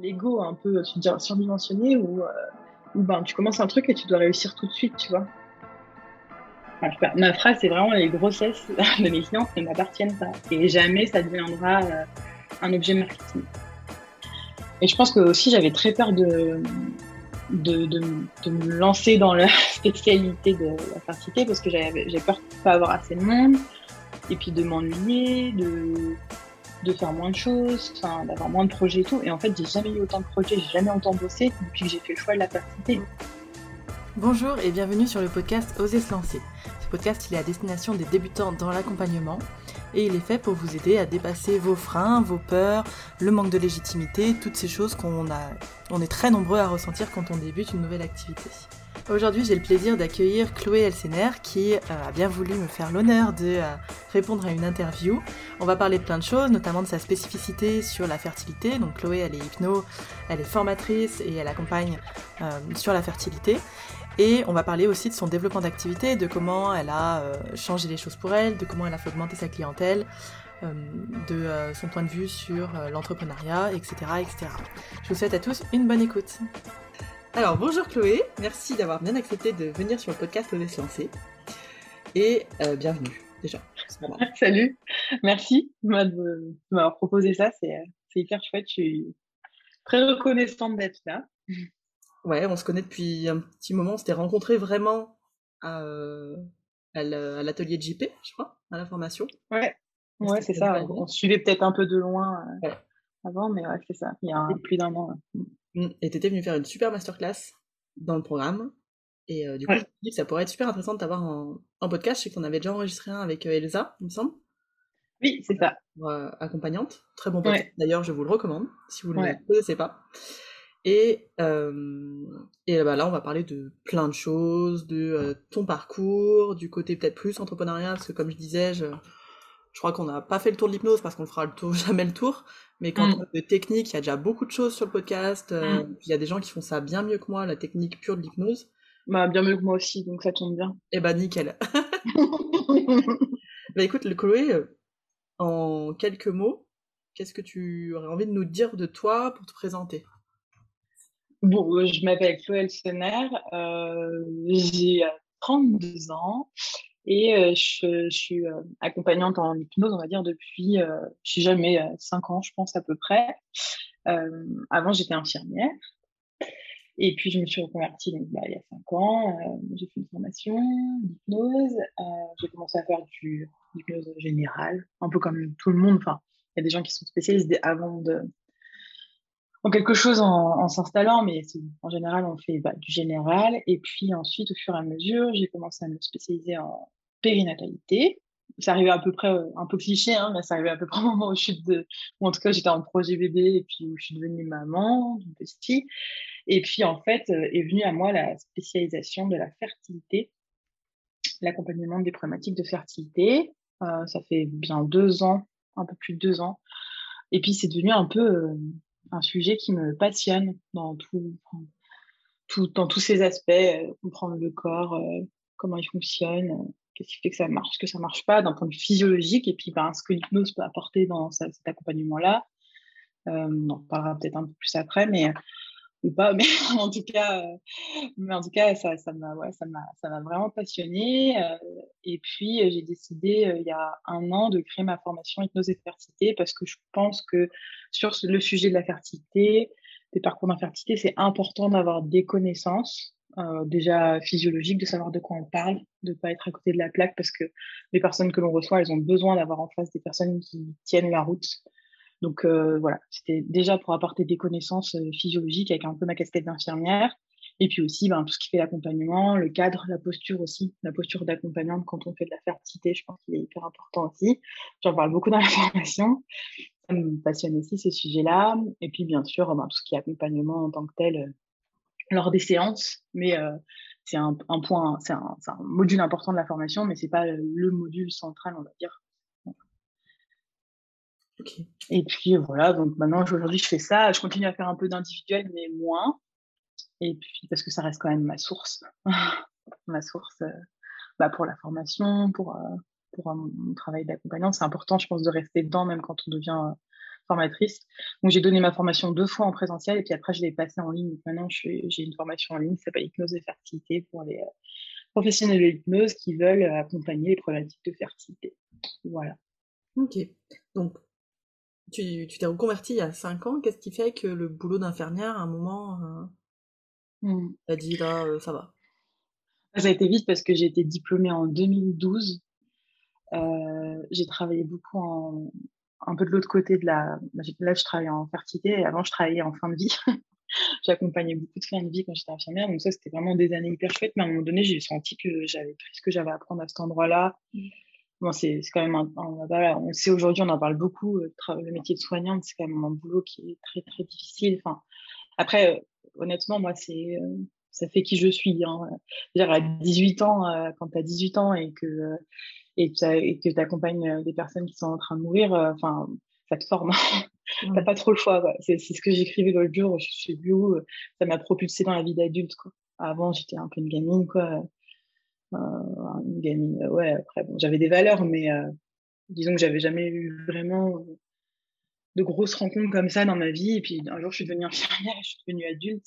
l'ego un peu surdimensionné où, où ben, tu commences un truc et tu dois réussir tout de suite, tu vois. ma phrase, c'est vraiment les grossesses de mes clients ne m'appartiennent pas. Et jamais ça deviendra un objet marketing. Et je pense que aussi j'avais très peur de, de, de, de, me lancer dans la spécialité de la fertilité parce que j'avais peur de ne pas avoir assez de monde et puis de m'ennuyer, de, de faire moins de choses, d'avoir moins de projets et tout. Et en fait, j'ai jamais eu autant de projets, j'ai jamais autant bossé depuis que j'ai fait le choix de la fertilité. Bonjour et bienvenue sur le podcast Oser se lancer. Ce podcast, il est à destination des débutants dans l'accompagnement et il est fait pour vous aider à dépasser vos freins, vos peurs, le manque de légitimité, toutes ces choses qu'on est très nombreux à ressentir quand on débute une nouvelle activité. Aujourd'hui, j'ai le plaisir d'accueillir Chloé Elsener qui euh, a bien voulu me faire l'honneur de euh, répondre à une interview. On va parler de plein de choses, notamment de sa spécificité sur la fertilité. Donc Chloé, elle est hypno, elle est formatrice et elle accompagne euh, sur la fertilité. Et on va parler aussi de son développement d'activité, de comment elle a changé les choses pour elle, de comment elle a fait augmenter sa clientèle, de son point de vue sur l'entrepreneuriat, etc., etc. Je vous souhaite à tous une bonne écoute. Alors bonjour Chloé, merci d'avoir bien accepté de venir sur le podcast Oser se lancer. Et bienvenue déjà. Salut, merci de m'avoir proposé ça, c'est hyper chouette, je suis très reconnaissante d'être là. Ouais, on se connaît depuis un petit moment. On s'était rencontrés vraiment à, euh, à l'atelier de JP, je crois, à la formation. Ouais, ouais c'est ça. On, suivait peut-être un peu de loin euh, avant, mais ouais, c'est ça. Il y a plus d'un an. Et tu étais venu faire une super masterclass dans le programme. Et euh, du coup, je me dit que ça pourrait être super intéressant de t'avoir en, en, podcast. Je sais qu'on avait déjà enregistré un avec Elsa, il me semble. Oui, c'est ça. accompagnante. Très bon podcast. D'ailleurs, je vous le recommande si vous ne le connaissez pas. Et, euh, et bah là, on va parler de plein de choses, de euh, ton parcours, du côté peut-être plus entrepreneurial, parce que comme je disais, je, je crois qu'on n'a pas fait le tour de l'hypnose parce qu'on fera le tour, jamais le tour. Mais quand mm. de technique, il y a déjà beaucoup de choses sur le podcast. Euh, mm. Il y a des gens qui font ça bien mieux que moi, la technique pure de l'hypnose. Bah, bien mieux que moi aussi, donc ça tombe bien. Et eh bah, nickel. bah, écoute, le Chloé, euh, en quelques mots, qu'est-ce que tu aurais envie de nous dire de toi pour te présenter? Bon, euh, je m'appelle Chloé Elsener, euh, j'ai 32 ans et euh, je, je, suis euh, accompagnante en hypnose, on va dire, depuis, euh, je suis jamais 5 ans, je pense à peu près. avant, j'étais infirmière. Et puis, je me suis reconvertie donc, bah, il y a 5 ans. j'ai fait une formation d'hypnose. j'ai commencé à faire du hypnose générale, un peu comme tout le monde. Enfin, il y a des gens qui sont spécialistes avant de, en quelque chose en, s'installant, mais en général, on fait bah, du général. Et puis ensuite, au fur et à mesure, j'ai commencé à me spécialiser en périnatalité. Ça arrivait à peu près, euh, un peu cliché, hein, mais ça arrivait à peu près au moment où je suis de, ou en tout cas, j'étais en projet bébé et puis où je suis devenue maman, du petit. Et puis, en fait, euh, est venue à moi la spécialisation de la fertilité, l'accompagnement des problématiques de fertilité. Euh, ça fait bien deux ans, un peu plus de deux ans. Et puis, c'est devenu un peu, euh, un sujet qui me passionne dans tout, dans tous ses aspects, euh, comprendre le corps, euh, comment il fonctionne, euh, qu'est-ce qui fait que ça marche, que ça marche pas, d'un point de vue physiologique, et puis ben, ce que l'hypnose peut apporter dans cet accompagnement-là. on en parlera peut-être un peu plus après, mais ou pas, mais en tout cas, euh, mais en tout cas, ça, ça m'a, ouais, ça m'a, ça m'a vraiment passionné. Euh, et puis, euh, j'ai décidé il y a un an de créer ma formation hypnose et fertilité parce que je pense que sur le sujet de la fertilité, des parcours d'infertilité, c'est important d'avoir des connaissances. déjà physiologiques, de savoir de quoi on parle, de pas être à côté de la plaque parce que les personnes que l'on reçoit, elles ont besoin d'avoir en face des personnes qui tiennent la route, donc euh, voilà, c'était déjà pour apporter des connaissances euh, physiologiques avec un peu ma casquette d'infirmière. Et puis aussi, ben, tout ce qui fait l'accompagnement, le cadre, la posture aussi, la posture d'accompagnante quand on fait de la fertilité, je pense qu'il est hyper important aussi. J'en parle beaucoup dans la formation. Ça me passionne aussi ces sujets-là. Et puis bien sûr, ben, tout ce qui est accompagnement en tant que tel euh, lors des séances. Mais c'est un, un, point, c'est un, un, module important de la formation, mais c'est pas le module central, on va dire, et puis voilà, donc maintenant aujourd'hui je fais ça. Je continue à faire un peu d'individuel, mais moins. Et puis parce que ça reste quand même ma source, ma source euh, bah, pour la formation, pour, euh, pour euh, mon travail d'accompagnante. C'est important, je pense, de rester dedans, même quand on devient, formatrice. Donc, j'ai donné ma formation deux fois en présentiel et puis après, je l'ai passée en ligne. maintenant, j'ai une formation en ligne qui s'appelle Hypnose et Fertilité pour les professionnels de l'hypnose qui veulent accompagner les problématiques de fertilité. Voilà. Ok. Donc, tu t'es reconvertie il y a cinq ans. Qu'est-ce qui fait que le boulot d'infirmière, à un moment, euh, mmh. t'as dit là, euh, ça va? Ça a été vite parce que j'ai été diplômée en 2012. Euh, j'ai travaillé beaucoup en, un peu de l'autre côté de la. Là, je travaillais en fertilité et avant, je travaillais en fin de vie. J'accompagnais beaucoup de fins de vie quand j'étais infirmière. Donc, ça, c'était vraiment des années hyper chouettes. Mais à un moment donné, j'ai senti que j'avais pris ce que j'avais à apprendre à cet endroit-là. Mmh. Bon, c'est quand même un, on sait aujourd'hui, on en parle beaucoup, euh, le métier de soignante, c'est quand même un boulot qui est très, très difficile. Enfin, après, euh, honnêtement, moi, c'est, euh, ça fait qui je suis. Hein. Dire, à 18 ans, quand tu as 18 ans et que et, que tu accompagnes des personnes qui sont en train de mourir, enfin, ça te forme. Tu n'as pas trop le choix. C'est ce que j'écrivais l'autre jour, je sais plus où, ça m'a propulsé dans la vie d'adulte. Avant, j'étais un peu une gamine, quoi. Une gamine, ouais, après, bon, j'avais des valeurs, mais disons que j'avais jamais eu vraiment de grosses rencontres comme ça dans ma vie. Et puis un jour, je suis devenue infirmière je suis devenue adulte.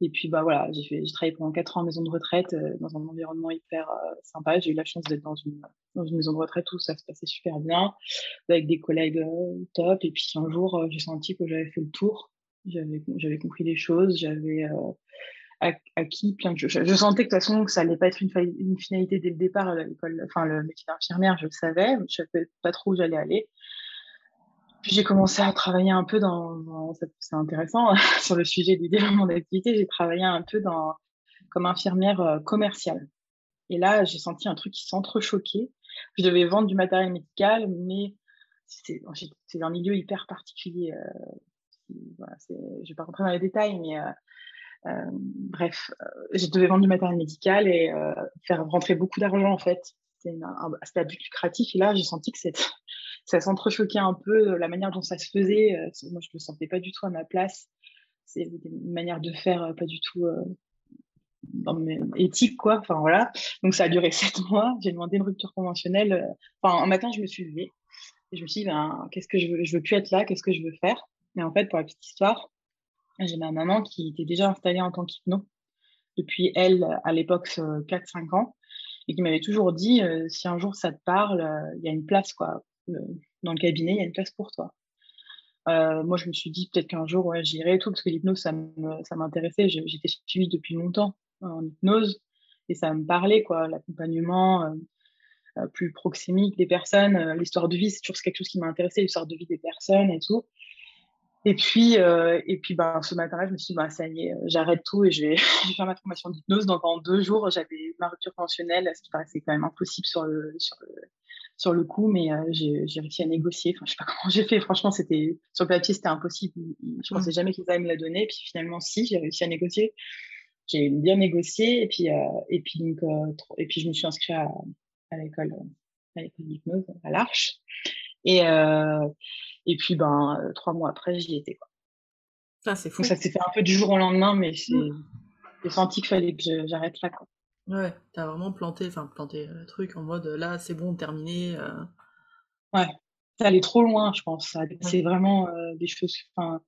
Et puis, bah voilà, j'ai fait, j'ai travaillé pendant quatre ans en maison de retraite euh, dans un environnement hyper euh, sympa. J'ai eu la chance d'être dans une, dans une maison de retraite où ça se passait super bien, avec des collègues euh, top. Et puis un jour, j'ai senti que j'avais fait le tour. J'avais, j'avais compris des choses, j'avais acquis plein de choses. Je, sentais que de toute façon, que ça allait pas être une, finalité dès le départ, l'école, enfin le métier d'infirmière, je le savais, je savais pas trop où j'allais aller. Puis j'ai commencé à travailler un peu dans, c'est intéressant, sur le sujet du développement d'activité, j'ai travaillé un peu dans, comme infirmière euh, commerciale. Et là, j'ai senti un truc qui s'entrechoquait. Je devais vendre du matériel médical, mais c'est un milieu hyper particulier. Euh, je ne vais pas rentrer dans les détails, mais euh, bref, je devais vendre du matériel médical et faire rentrer beaucoup d'argent en fait. C'était un, but lucratif. Et là, j'ai senti que ça s'entrechoquait un peu euh, la manière dont ça se faisait. Euh, moi, je me sentais pas du tout à ma place. C'est une manière de faire euh, pas du tout éthique, quoi. Enfin, voilà. Donc, ça a duré sept mois. J'ai demandé une rupture conventionnelle. Enfin, un matin, je me suis levée et je me suis dit, ben, qu'est-ce que je veux Je veux plus être là. Qu'est-ce que je veux faire? Et en fait, pour la petite histoire, j'ai ma maman qui était déjà installée en tant qu'hypno depuis elle, à l'époque, 4-5 ans, et qui m'avait toujours dit, si un jour ça te parle, il y a une place, quoi dans le cabinet, il y a une place pour toi. Euh, moi, je me suis dit peut-être qu'un jour, j'irai et tout, parce que l'hypnose, ça m'intéressait. J'étais suivie depuis longtemps en hypnose et ça me parlait, quoi. L'accompagnement euh, euh, plus proximique des personnes, l'histoire de vie, c'est toujours quelque chose qui m'a intéressé, l'histoire de vie des personnes et tout. Et puis, et puis ben, ce matin-là, je me suis dit, bah, ça y est, j'arrête tout et je vais, faire ma formation d'hypnose. Donc, en deux jours, j'avais ma rupture conventionnelle, ce qui paraissait quand même impossible sur le, sur le, sur le coup, mais euh, j'ai réussi à négocier. Enfin, je sais pas comment j'ai fait. Franchement, c'était sur le papier, c'était impossible. Je pensais jamais qu'ils allaient me la donner. Puis finalement, si, j'ai réussi à négocier. J'ai bien négocié et puis euh, et puis donc euh, et puis je me suis inscrite à, à l'école à l'école d'hypnose à l'Arche. Et et puis ben trois mois après, j'y étais quoi. Ça c'est fou. ça s'est fait un peu du jour au lendemain, mais mmh. j'ai senti qu'il fallait que j'arrête là quoi. Ouais, t'as vraiment planté, enfin planté le truc en mode là c'est bon, terminé. Euh. Ouais, ça allait trop loin, je pense. C'est vraiment euh, des choses. Enfin,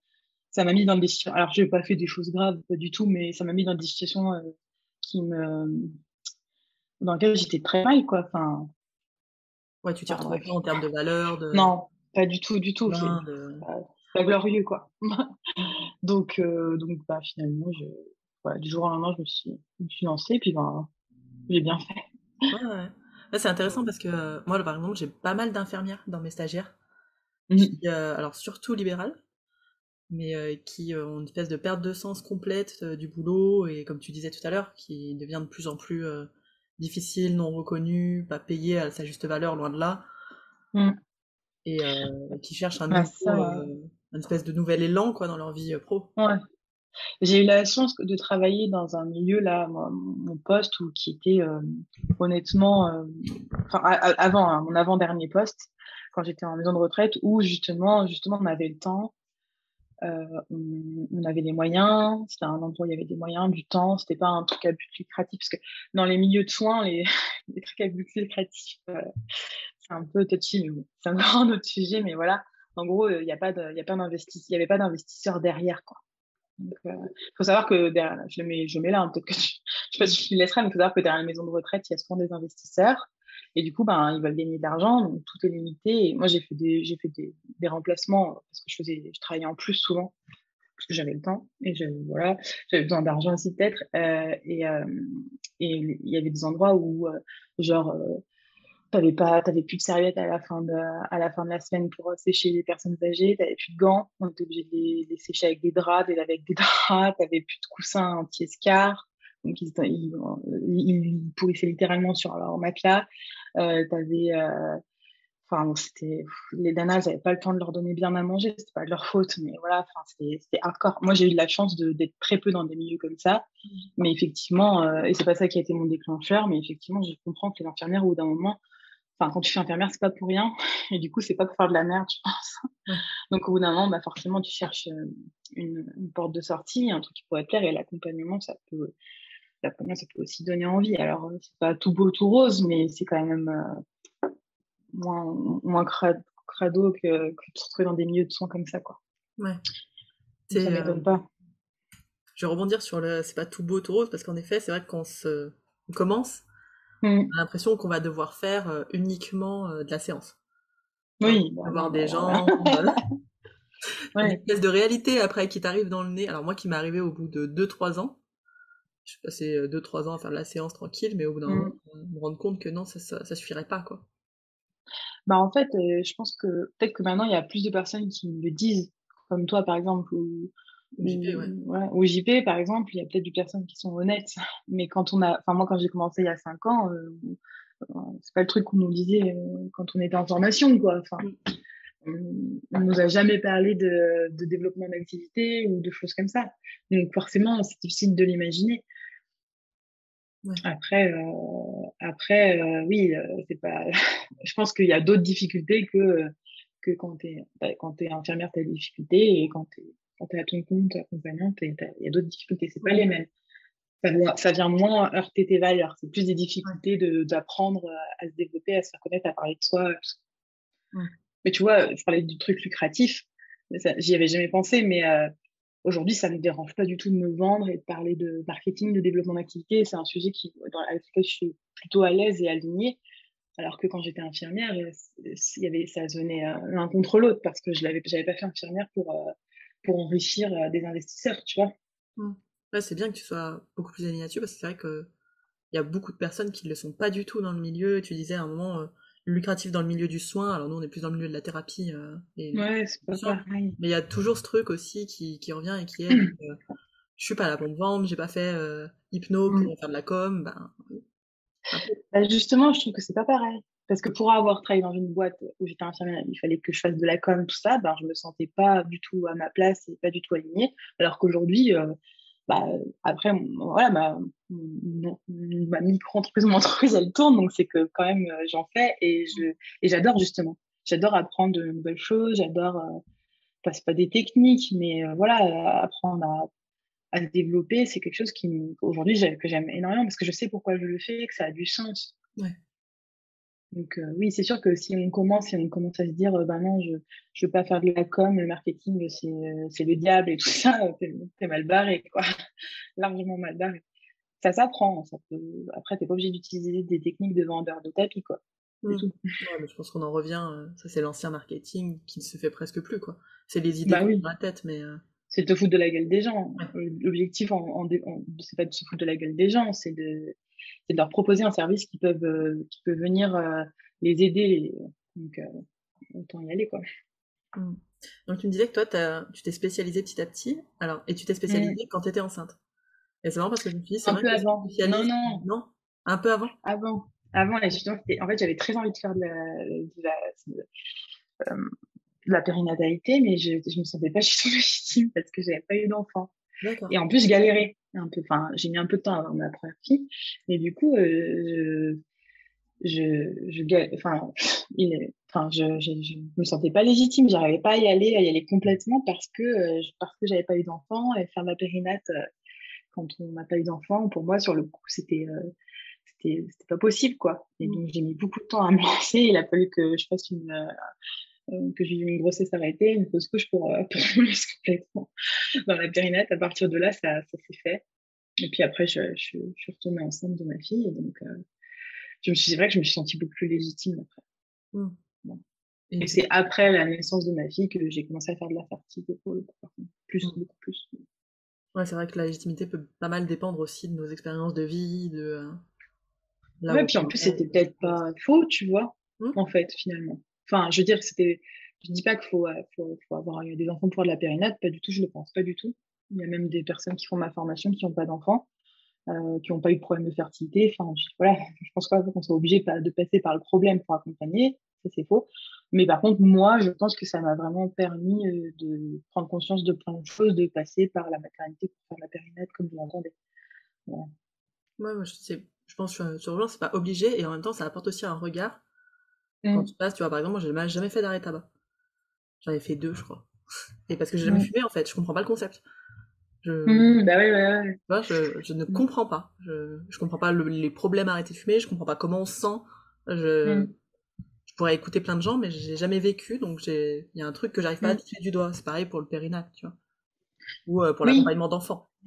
ça m'a mis dans des situations. Alors, je n'ai pas fait des choses graves, pas du tout, mais ça m'a mis dans des situations euh, qui me. dans lesquelles j'étais très mal, quoi. Enfin. Ouais, tu t'y retrouves pas en termes de valeur de... Non, pas du tout, du tout. C'est pas, glorieux, quoi. donc, donc bah, finalement, je du jour au lendemain, je me suis, je me suis lancée, puis ben, j'ai bien fait. Ouais, c'est intéressant parce que euh, moi, par exemple, j'ai pas mal d'infirmières dans mes stagiaires, mmh. euh, alors surtout libérales, mais euh, qui ont une espèce de perte de sens complète du boulot, et comme tu disais tout à l'heure, qui devient de plus en plus difficile, non reconnu, pas payé à sa juste valeur, loin de là. Mmh. Et qui cherchent un, une espèce de nouvel élan quoi, dans leur vie pro. Ouais. J'ai eu la chance de travailler dans un milieu là, mon poste où qui était euh, honnêtement, euh, enfin avant hein, mon avant dernier poste, quand j'étais en maison de retraite, où justement, justement, on avait le temps, euh, on, avait des moyens, c'était un endroit où il y avait des moyens, du temps, c'était pas un truc à but lucratif, parce que dans les milieux de soins, les, les trucs à but lucratif, c'est un peu touchy, mais bon, c'est un grand autre sujet, mais voilà En gros, il n'y a pas de, il y a pas d'investisseur, il y avait pas d'investisseur derrière, quoi. Il faut savoir que derrière, je le mets, je mets là, hein, peut-être que je, je sais pas si je le laisserai, mais il faut savoir que derrière la maison de retraite, il y a souvent des investisseurs. Et du coup, ben, ils veulent gagner de l'argent, donc tout est limité. Et moi, j'ai fait des, j'ai fait des, des, remplacements parce que je faisais, je travaillais en plus souvent parce que j'avais le temps et je, voilà, j'avais besoin d'argent aussi peut-être. Euh, et euh, et il y avait des endroits où, euh, genre, euh, t'avais pas, t'avais plus de serviettes à la fin de, à la fin de la semaine pour sécher les personnes âgées, t'avais plus de gants, on était obligé de les, les, sécher avec des draps, et avec des draps, t'avais plus de coussins anti-escar. Donc, ils, ils, ils, pourrissaient littéralement sur leur matelas. Euh, t'avais, euh, enfin, c'était, les nanas, j'avais pas le temps de leur donner bien à manger, c'était pas de leur faute, mais voilà, enfin, c'était hardcore. Moi, j'ai eu de la chance d'être très peu dans des milieux comme ça, mais effectivement, euh, et c'est pas ça qui a été mon déclencheur, mais effectivement, je comprends que les infirmières, au bout d'un moment, enfin, quand tu fais infirmière, c'est pas pour rien, et du coup, c'est pas pour faire de la merde, je pense. Donc, au bout d'un moment, bah, forcément, tu cherches une, une, porte de sortie, un truc qui pourrait te plaire, et l'accompagnement, ça peut, l'accompagnement, ça peut aussi donner envie. Alors, c'est pas tout beau, tout rose, mais c'est quand même euh, moins, moins crado que, que, de se retrouver dans des milieux de soins comme ça, quoi. Ouais. Ça euh... m'étonne pas. Je vais rebondir sur le c'est pas tout beau, tout rose, parce qu'en effet, c'est vrai que quand on, se... on commence, mm. on a l'impression qu'on va devoir faire euh, uniquement euh, de la séance. Oui. On va voir des gens. Voilà. ouais. Une espèce de réalité après qui t'arrive dans le nez. Alors moi qui m'est arrivé au bout de 2-3 ans, je passé 2-3 ans à faire de la séance tranquille, mais au bout d'un Mm. moment, on me rendre compte que non, ça, ça, ça suffirait pas, quoi. Bah, en fait, euh, je pense que peut-être que maintenant, il y a plus de personnes qui me le disent, comme toi, par exemple, ou, Ou JP, ouais. ouais, ou JP, par exemple, il y a peut-être des personnes qui sont honnêtes. Mais quand on a, enfin, moi, quand j'ai commencé il y a 5 ans, euh, euh, c'est pas le truc qu'on nous disait euh, quand on était en formation, quoi. Enfin, on, nous a jamais parlé de, de développement d'activité ou de choses comme ça. Donc, forcément, c'est difficile de l'imaginer. Ouais. Après, euh, après, oui, c'est pas. je pense qu'il y a d'autres difficultés que que quand t'es quand t'es infirmière, t'as des difficultés et quand t'es quand t'es à ton compte accompagnante, il y a d'autres difficultés. C'est pas les mêmes. Ça, vient- ça vient moins heurter tes valeurs. C'est plus des difficultés de d'apprendre à se développer, à se faire connaître, à parler de soi. Ouais. Mais tu vois, je parlais du truc lucratif. J'y avais jamais pensé, mais euh, aujourd'hui, ça me dérange pas du tout de me vendre et de parler de marketing, de développement d'activité. C'est un sujet qui, dans, avec lequel je suis plutôt à l'aise et alignée. Alors que quand j'étais infirmière, euh, il y avait, ça venait euh, l'un contre l'autre parce que je j'avais pas fait infirmière pour, euh, pour enrichir euh, des investisseurs, tu vois. Ouais, c'est bien que tu sois beaucoup plus aligné là-dessus parce que c'est vrai que il y a beaucoup de personnes qui ne le sont pas du tout dans le milieu. Tu disais à un moment euh, lucratif dans le milieu du soin, alors nous on est plus dans le milieu de la thérapie. euh, et, Ouais, c'est pas pareil. Mais il y a toujours ce truc aussi qui, qui revient et qui est euh, je suis pas là pour me vendre, j'ai pas fait hypno pour Mm. faire de la com, ben Bah, justement, je trouve que c'est pas pareil. Parce que pour avoir travaillé dans une boîte où j'étais infirmière, il fallait que je fasse de la com, tout ça, ben, je me sentais pas du tout à ma place et pas du tout alignée. Alors qu'aujourd'hui, euh, bah, après, voilà, ma, micro-entreprise, mon entreprise, elle tourne, donc c'est que quand même, euh, j'en fais et je, et j'adore justement. J'adore apprendre de nouvelles choses, j'adore, euh, enfin, c'est pas des techniques, mais euh, voilà, apprendre à, se développer, c'est quelque chose qui, aujourd'hui, que j'aime énormément parce que je sais pourquoi je le fais, que ça a du sens. Ouais. Donc euh, oui, c'est sûr que si on commence, si on commence à se dire, euh, bah non, je je veux pas faire de la com, le marketing, c'est euh, le diable et tout ça, t'es mal barré, quoi. Largement mal barré. Ça s'apprend, ça peut... Après, t'es pas obligé d'utiliser des techniques de vendeur de tapis, quoi. C'est Mm. tout. Ouais, mais je pense qu'on en revient, ça c'est l'ancien marketing qui ne se fait presque plus quoi. C'est les idées Bah oui. dans la tête, mais C'est de te foutre de la gueule des gens. Ouais. L'objectif, en, en, dé- en- c'est pas de se foutre de la gueule des gens, c'est de, c'est de leur proposer un service qui peuvent, euh, qui peut venir euh, les aider. Donc, euh, autant y aller, quoi. mm. donc tu me disais que toi tu t'es spécialisé petit à petit, alors et tu t'es spécialisé quand t'étais enceinte. Et c'est marrant parce que je me suis dit c'est Un vrai peu avant. Non, non. non, un peu avant? Avant. Avant, en fait, j'avais très envie de faire de la, de la, de, euh, de la périnatalité, mais je, je me sentais pas du tout légitime parce que j'avais pas eu d'enfant. Et en plus, je galérais un peu. Enfin, j'ai mis un peu de temps à avoir ma première fille, mais du coup, euh, je, je, enfin, il est, enfin, je, je, je me sentais pas légitime. J'arrivais pas à y aller, à y aller complètement parce que, euh, je- parce que j'avais pas eu d'enfant et faire de la périnate euh, quand on n'a pas eu d'enfant, pour moi, sur le coup, c'était, euh, c'était, c'était pas possible, quoi. Et Mm. donc, j'ai mis beaucoup de temps à me lancer. Il a fallu que je fasse une, que j'ai eu une grossesse arrêtée, une fausse couche pour, pour complètement dans la périnette. À partir de là, ça, ça s'est fait. Et puis après, je, je, suis retournée enceinte de ma fille. Et donc, je me suis, c'est vrai que je me suis sentie beaucoup plus légitime après. Mmh. Et, c'est après la naissance de ma fille que j'ai commencé à faire de la fertilité pour le plus, mmh. beaucoup plus. Ouais, c'est vrai que la légitimité peut pas mal dépendre aussi de nos expériences de vie, de. Là ouais, puis en plus, c'était peut-être pas faux, tu vois, mmh. en fait, finalement. Enfin, je veux dire, c'était. Je dis pas qu'il faut, faut, faut, avoir des enfants pour de la périnate, pas du tout, je le pense pas du tout. Il y a même des personnes qui font ma formation qui n'ont pas d'enfants. Euh, qui n'ont pas eu de problème de fertilité. Enfin, je, voilà, je pense pas qu'on soit obligé de passer par le problème pour accompagner, ça c'est faux. Mais par contre, moi, je pense que ça m'a vraiment permis euh, de prendre conscience de plein de choses, de passer par la maternité pour faire la périnette, comme vous l'entendez. Ouais, je, je pense que sur le c'est pas obligé, et en même temps, ça apporte aussi un regard. Quand mmh. tu passes, tu vois, par exemple, moi, j'ai jamais fait d'arrêt tabac. J'en ai fait deux, je crois. Et parce que j'ai jamais mmh. fumé, en fait, je comprends pas le concept. Je... Mmh, bah ouais, ouais, ouais. je, je, ne comprends pas. Je, je comprends pas les problèmes à arrêter de fumer, je comprends pas comment on se sent. Je, pourrais écouter plein de gens, mais j'ai jamais vécu, donc il y a un truc que j'arrive pas à toucher du doigt. C'est pareil pour le périnat, tu vois. Ou euh, pour l'accompagnement d'enfants.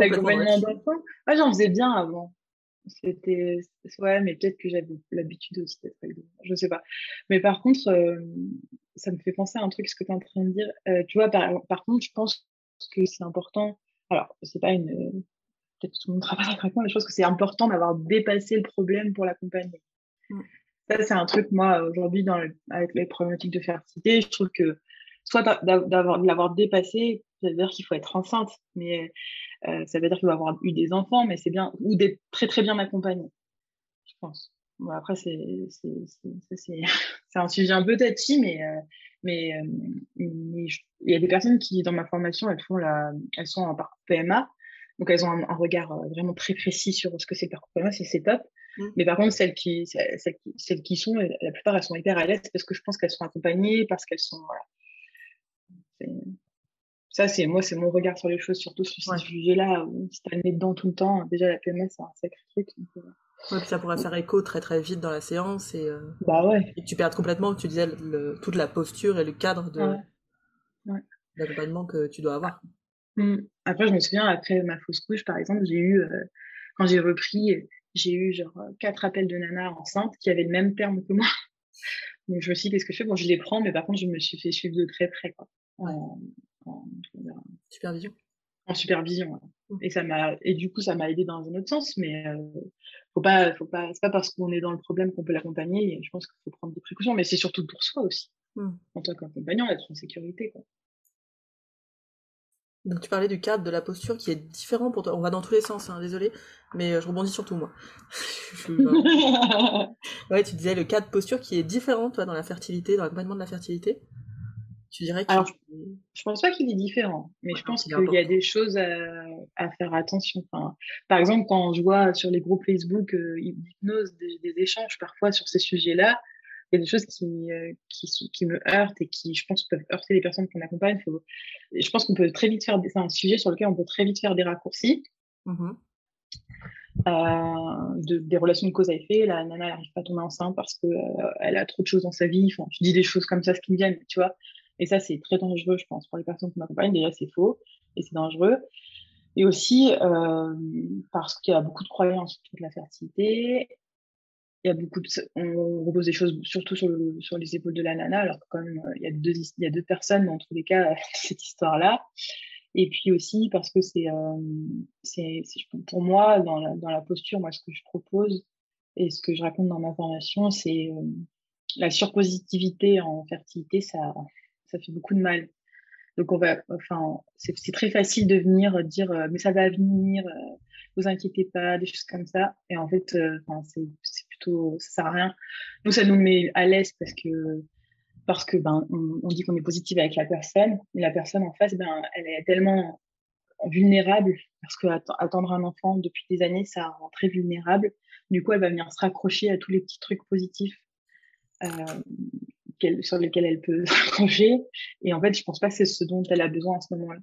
l'accompagnement d'enfants Ah, j'en faisais bien avant. C'était, ouais, mais peut-être que j'avais l'habitude aussi d'être avec des je sais pas. Mais par contre, euh, ça me fait penser à un truc, ce que tu es en train de dire. Euh, tu vois, par, par, contre, je pense que c'est important. Alors, c'est pas une. Peut-être que tout le monde travaille mais je pense que c'est important d'avoir dépassé le problème pour l'accompagner. Mmh. Ça, c'est un truc, moi, aujourd'hui, avec les problématiques de fertilité, je trouve que soit d'avoir, de l'avoir dépassé, ça veut dire qu'il faut être enceinte, mais euh, ça veut dire qu'il faut avoir eu des enfants, mais c'est bien, ou d'être très très bien accompagné, je pense. Bon, après, c'est, un sujet un peu touchy, mais, euh, mais, euh, mais il y a des personnes qui, dans ma formation, elles, font la, elles sont en parcours PMA, donc elles ont un, regard vraiment très précis sur ce que c'est le parcours PMA, c'est, top. Mmh. Mais par contre, celles qui, celles, qui, celles qui sont, la plupart, elles sont hyper à l'aise parce que je pense qu'elles sont accompagnées, parce qu'elles sont. Voilà ça, c'est moi, c'est mon regard sur les choses, surtout sur ce sujet-là. Si t'as le nez dedans tout le temps, déjà la PMS, c'est un sacré truc. Euh. Ouais, puis ça pourrait faire écho très très vite dans la séance et, euh, bah ouais. et tu perds complètement, tu disais, toute la posture et le cadre de l'accompagnement que tu dois avoir. Mmh. Après, je me souviens, après ma fausse couche, par exemple, j'ai eu, euh, quand j'ai repris, j'ai eu genre quatre appels de nana enceinte qui avaient le même terme que moi. Donc je me suis dit, qu'est-ce que je fais? Bon, je les prends, mais par contre, je me suis fait suivre de très près. Quoi en, supervision. En supervision. Mmh. Et ça m'a et du coup ça m'a aidé dans un autre sens, mais euh, faut pas faut pas c'est pas parce qu'on est dans le problème qu'on peut l'accompagner. Je pense qu'il faut prendre des précautions, mais c'est surtout pour soi aussi. Mmh. En tant qu'accompagnant, être en sécurité. Quoi. Donc tu parlais du cadre de la posture qui est différent pour toi. On va dans tous les sens, hein, désolé, mais euh, je rebondis surtout moi. ouais, tu disais le cadre posture qui est différent toi dans la fertilité, dans l'accompagnement de la fertilité. Tu dirais Alors, je pense pas qu'il est différent, mais je pense qu'il y a des choses à, faire attention. Enfin, par exemple, quand je vois sur les groupes Facebook euh, d'hypnose des, échanges parfois sur ces sujets-là, il y a des choses qui, euh, qui, qui, me heurtent et qui, je pense, peuvent heurter les personnes qu'on accompagne. Faut... Je pense qu'on peut très vite faire, c'est un sujet sur lequel on peut très vite faire des raccourcis. Mmh euh, de, des relations de cause à effet. La nana n'arrive pas à tomber enceinte parce qu'elle euh, elle a trop de choses dans sa vie. Enfin, je dis des choses comme ça, ce qui me viennent, tu vois. Et ça, c'est très dangereux, je pense, pour les personnes qui m'accompagnent. Déjà, c'est faux et c'est dangereux. Et aussi euh, parce qu'il y a beaucoup de croyances sur la fertilité. Il y a beaucoup on repose des choses surtout sur, le, sur les épaules de la nana, alors que quand euh, il y a deux, il y a deux personnes dans tous les cas cette histoire-là. Et puis aussi parce que c'est, euh, c'est, pour moi, dans la, dans la posture, moi, ce que je propose et ce que je raconte dans ma formation, c'est la surpositivité en fertilité, ça, ça fait beaucoup de mal. Donc on va, enfin, c'est très facile de venir dire, euh, mais ça va venir, euh, vous inquiétez pas, des choses comme ça. Et en fait, euh, c'est plutôt, ça sert à rien. Nous, ça nous met à l'aise parce que parce que ben on, dit qu'on est positif avec la personne, mais la personne en face, ben elle est tellement vulnérable parce que attendre un enfant depuis des années, ça rend très vulnérable. Du coup, elle va venir se raccrocher à tous les petits trucs positifs sur lesquelles elle peut ranger. Et en fait, je pense pas que c'est ce dont elle a besoin en ce moment-là.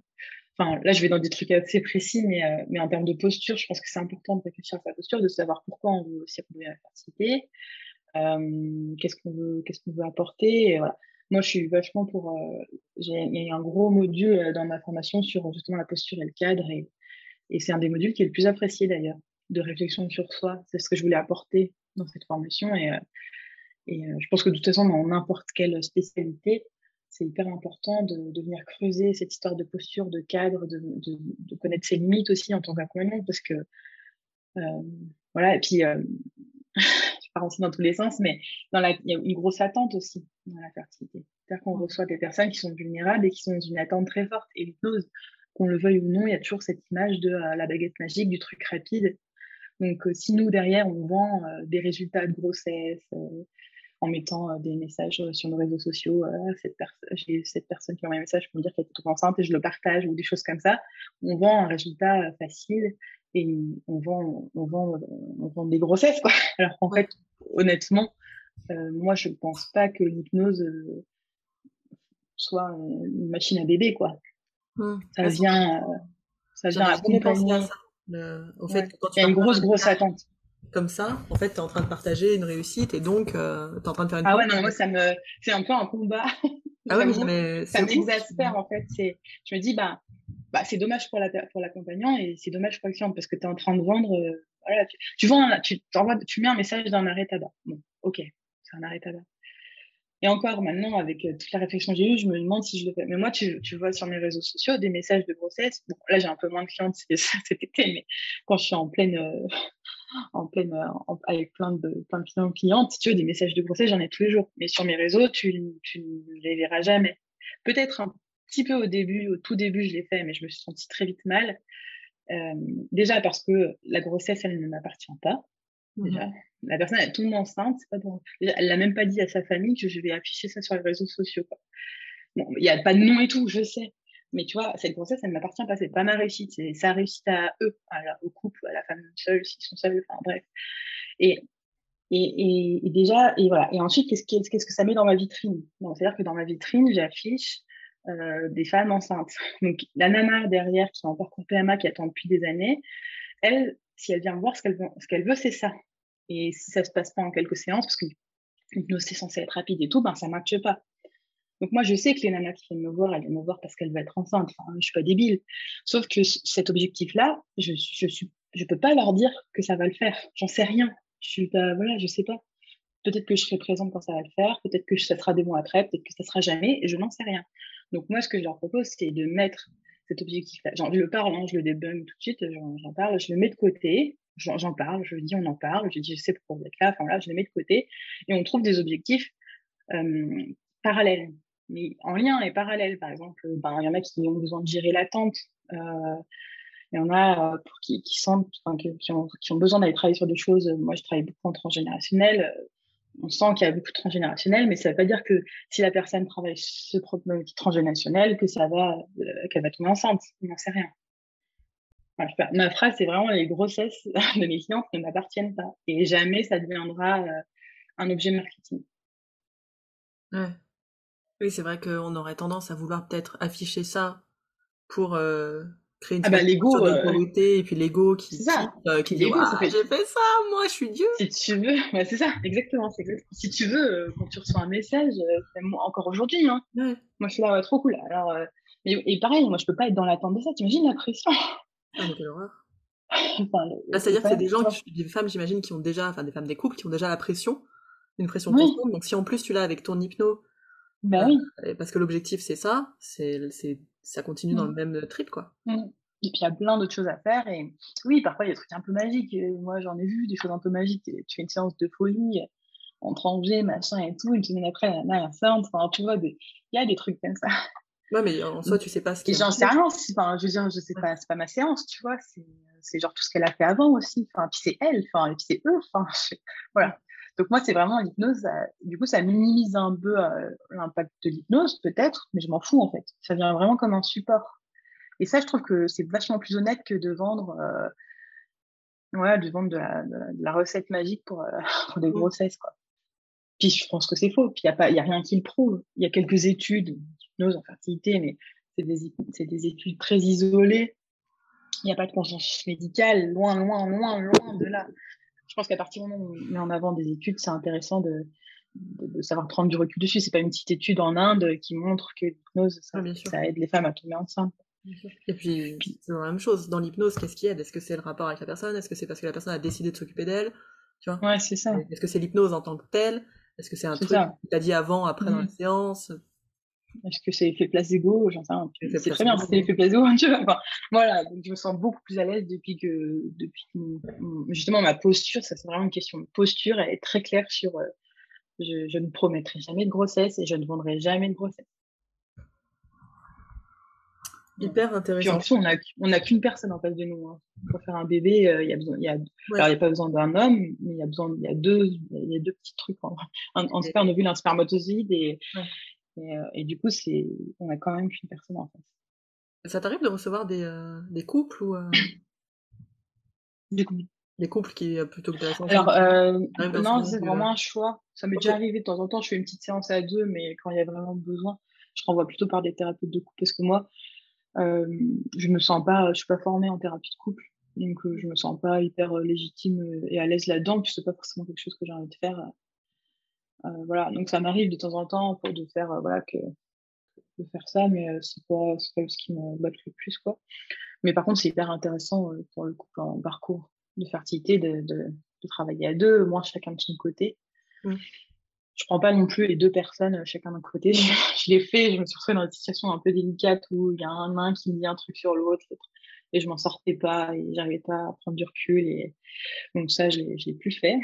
Enfin, là, je vais dans des trucs assez précis, mais, euh, mais en termes de posture, je pense que c'est important de réfléchir à sa posture, de savoir pourquoi on veut aussi retrouver la fertilité. qu'est-ce qu'on veut, qu'est-ce qu'on veut apporter. voilà. Moi, je suis vachement pour. j'ai un gros module dans ma formation sur justement la posture et le cadre, et, et c'est un des modules qui est le plus apprécié d'ailleurs, de réflexion sur soi. C'est ce que je voulais apporter dans cette formation, et je pense que de toute façon, dans n'importe quelle spécialité, c'est hyper important de, de, venir creuser cette histoire de posture, de cadre, de, de, de connaître ses limites aussi en tant qu'accompagnant, parce que euh, voilà, et puis euh, je pas rentrer dans tous les sens, mais dans la, il y a une grosse attente aussi dans la fertilité. C'est-à-dire qu'on reçoit des personnes qui sont vulnérables et qui sont dans une attente très forte. Et l'hypnose, qu'on le veuille ou non, il y a toujours cette image de euh, la baguette magique, du truc rapide. Donc, euh, si nous, derrière, on vend euh, des résultats de grossesse, en mettant des messages sur nos réseaux sociaux. cette j'ai cette personne qui m'a un message pour me dire qu'elle est trop enceinte et je le partage ou des choses comme ça. On vend un résultat facile et on vend, on vend, on vend des grossesses, quoi. Alors qu'en fait, honnêtement, euh, moi, je ne pense pas que l'hypnose euh, soit une machine à bébé, quoi. Mmh. Ça vient, euh, ça vient accompagner. Au fait, quand tu Il y a une grosse, grosse attente comme ça, en fait, tu es en train de partager une réussite et donc euh, tu es en train de faire une. Ah ouais, non, moi, ça me... c'est un peu un combat. Ah ouais, mais ça m'exaspère en fait. Je me dis, bah, bah c'est dommage pour, la, pour l'accompagnant et c'est dommage pour le client parce que tu es en train de vendre. Euh, voilà, tu, tu, vends tu, tu mets un message d'un arrêt tabac. Bon, ok, c'est un arrêt tabac. Et encore maintenant, avec euh, toute la réflexion que j'ai eue, je me demande si je le fais. Mais moi, tu, tu vois sur mes réseaux sociaux des messages de grossesse. Bon, là, j'ai un peu moins de clientes cet été, mais quand je suis en pleine, euh, en pleine, euh, avec plein de, plein de clients, clientes, tu veux, des messages de grossesse, j'en ai tous les jours. Mais sur mes réseaux, tu, tu ne les verras jamais. Peut-être un petit peu au début, au tout début, je l'ai fait, mais je me suis sentie très vite mal. Euh, déjà parce que la grossesse, elle ne m'appartient pas. Déjà. Mmh la personne elle monde enceinte, pas bon. elle l'a même pas dit à sa famille que je vais afficher ça sur les réseaux sociaux. Bon, il n'y a pas de nom et tout, je sais. Mais tu vois, cette grossesse, elle ne m'appartient pas. C'est pas ma réussite. C'est sa réussite à eux, à au couple, à la femme seule, s'ils sont seuls. Enfin, bref. Et, et, et, déjà, et voilà. Et ensuite, qu'est-ce, que ça met dans ma vitrine? C'est-à-dire que dans ma vitrine, j'affiche euh, des femmes enceintes. Donc, la nana derrière, qui est en parcours PMA, qui attend depuis des années, elle, si elle vient voir ce qu'elle veut, ce qu'elle veut, c'est ça. Et si ça se passe pas en quelques séances, parce que c'est censé être rapide et tout, ben ça marche pas. Donc moi je sais que les nanas qui viennent me voir, elles viennent me voir parce qu'elles veulent être enceintes. Enfin, je suis pas débile. Sauf que cet objectif-là, je je peux pas leur dire que ça va le faire. J'en sais rien. Je suis pas, voilà, sais pas. Peut-être que je serai présente quand ça va le faire. Peut-être que ça sera des mois après. Peut-être que ça sera jamais. Je n'en sais rien. Donc moi ce que je leur propose, c'est de mettre cet objectif-là. Je le parle, hein, je le débunk tout de suite, j'en parle, je le mets de côté, j'en parle, je dis on en parle, je dis je sais pourquoi vous êtes là, enfin là, je le mets de côté, et on trouve des objectifs euh, parallèles, mais en lien et parallèles. Par exemple, ben, il y en a qui ont besoin de gérer l'attente. Euh, il y en a euh, pour qui, qui sentent, qui, ont, qui, ont, besoin d'aller travailler sur des choses. Moi, je travaille beaucoup en transgénérationnel. On sent qu'il y a beaucoup de transgénérationnel, mais ça ne veut pas dire que si la personne travaille ce problématique transgénérationnel, que ça va, qu'elle va tomber enceinte. On n'en sait rien ma phrase, c'est vraiment les grossesses de mes clients ne m'appartiennent pas. Et jamais ça deviendra euh, un objet marketing. Oui, c'est vrai qu'on aurait tendance à vouloir peut-être afficher ça pour euh, créer une ah bah, d'autorité et puis l'ego qui, ça. qui, dit ah, j'ai fait ça, moi je suis Dieu. Si tu veux, c'est ça, exactement, Si tu veux, quand tu reçois un message, encore aujourd'hui, hein, moi je suis là, trop cool. Alors, et, pareil, moi je peux pas être dans l'attente de ça. Tu imagines la pression? Ah, quelle horreur. C'est-à-dire que c'est des gens, qui, des femmes, j'imagine, qui ont déjà, enfin des femmes des couples, qui ont déjà la pression, une pression oui. Donc si en plus tu l'as avec ton hypno, bah, oui. Euh, parce que l'objectif c'est ça, c'est, ça continue dans le mmh. même trip, quoi. Mmh. Et puis il y a plein d'autres choses à faire. Et oui, parfois il y a des trucs un peu magiques. Moi j'en ai vu des choses un peu magiques. Tu fais une séance de folie, en tranché, machin et tout, une semaine après, la nana est enceinte. Enfin, tu vois, il y a des trucs comme ça. Ouais, mais en soi, tu sais pas ce qui. J'en sais rien. Enfin, je veux dire, je sais pas, c'est pas ma séance, tu vois. C'est genre tout ce qu'elle a fait avant aussi. Enfin, puis c'est elle. Enfin, et puis c'est eux. Enfin, voilà. Donc moi, c'est vraiment l'hypnose. Du coup, ça minimise un peu euh, l'impact de l'hypnose, peut-être, mais je m'en fous en fait. Ça vient vraiment comme un support. Et ça, je trouve que c'est vachement plus honnête que de vendre. Euh... Ouais, de vendre de la, de la, recette magique pour, euh, pour des grossesses, quoi. Puis je pense que c'est faux. Puis il n'y a, pas, y a rien qui le prouve. Il y a quelques études d'hypnose en fertilité, mais c'est des, des, études très isolées. Il n'y a pas de consensus médical, loin, loin, loin, loin de là. je pense qu'à partir du moment où on met en avant des études, c'est intéressant de, de, savoir prendre du recul dessus. C'est pas une petite étude en Inde qui montre que l'hypnose, ça, ça, aide les femmes à tomber enceinte. Et puis, c'est la même chose. Dans l'hypnose, qu'est-ce qui aide? Est-ce que c'est le rapport avec la personne? Est-ce que c'est parce que la personne a décidé de s'occuper d'elle? Tu vois? Ouais, c'est ça. Est-ce que c'est l'hypnose en tant que telle? Est-ce que c'est un truc que tu as dit avant, après dans la mmh. séance? Est-ce que c'est l'effet placebo J'en sais rien. C'est très bien, c'est l'effet placebo. Vois voilà, donc je me sens beaucoup plus à l'aise depuis que, depuis justement ma posture, ça c'est vraiment une question de posture, elle est très claire sur euh, je, je, ne promettrai jamais de grossesse et je ne vendrai jamais de grossesse. Hyper intéressant. Puis en on n'a on a qu'une personne en face de nous. Hein. Pour faire un bébé, euh, il y a besoin, il y a, alors il n'y a pas besoin d'un homme, mais il y a besoin, y a deux, y a deux petits trucs. En, en, en spermatozoïde et, et, euh, et, du coup, c'est, on a quand même qu'une personne en face. Ça t'arrive de recevoir des, euh, des couples ou Des couples. Des couples qui plutôt que de la Alors non, c'est vraiment un choix. Ça m'est déjà arrivé de temps en temps. Je fais une petite séance à deux, mais quand il y a vraiment besoin, je renvoie plutôt par des thérapeutes de couple parce que moi, euh, je me sens pas, je suis pas formée en thérapie de couple, donc euh, je me sens pas hyper euh, légitime et à l'aise là-dedans, puis c'est pas forcément quelque chose que j'ai envie de faire. Voilà, donc ça m'arrive de temps en temps de faire voilà que de faire ça, mais c'est pas pas ce qui me bat le plus quoi. Mais par contre, c'est hyper intéressant pour le couple en parcours de fertilité de, de, de travailler à deux, moi chacun de son côté. Mmh je prends pas non plus les deux personnes euh, chacun d'un côté. je l'ai fait, je me suis retrouvée dans une situation un peu délicate où il y a un main qui me dit un truc sur l'autre et je m'en sortais pas et j'arrivais pas à prendre du recul et donc ça je l'ai plus fait.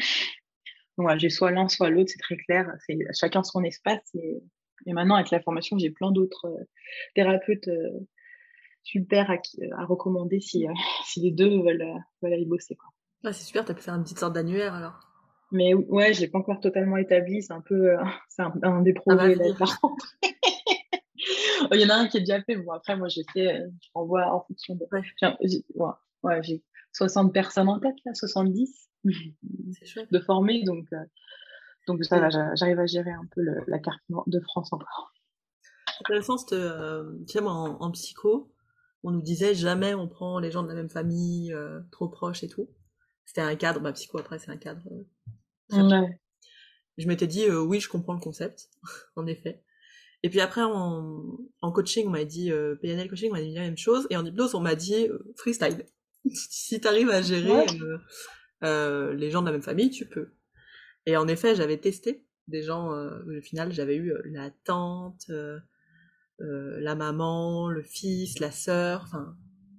Voilà, j'ai soit l'un soit l'autre, c'est très clair, c'est chacun son espace et, et maintenant avec la formation j'ai plein d'autres euh, thérapeutes euh, super à, à recommander si, si les deux veulent, veulent aller bosser quoi. Ah, c'est super, tu as pu faire une petite sorte d'annuaire alors. Mais ouais, je l'ai pas encore totalement établi. C'est un peu, euh, c'est un, des projets là, Il y en a un qui est déjà fait. Bon, après, moi, fait, euh, je renvoie en fonction de. Ouais, j'ai 60 personnes en tête, là, 70 de former. Donc, euh, donc ça va, j'arrive à gérer un peu la carte de France encore. Intéressant, tu sais, moi, en, psycho, on nous disait jamais on prend les gens de la même famille, trop proches et tout. C'était un cadre, ma psycho après, c'est un cadre je m'étais dit, euh, oui, je comprends le concept, en effet. Et puis après, en, en coaching, on m'a dit, euh, PNL coaching, on m'a dit la même chose. Et en hypnose, on m'a dit, euh, freestyle. Si t'arrives à gérer euh, les gens de la même famille, tu peux. Et en effet, j'avais testé des gens, au final, j'avais eu la tante, la maman, le fils, la sœur, enfin,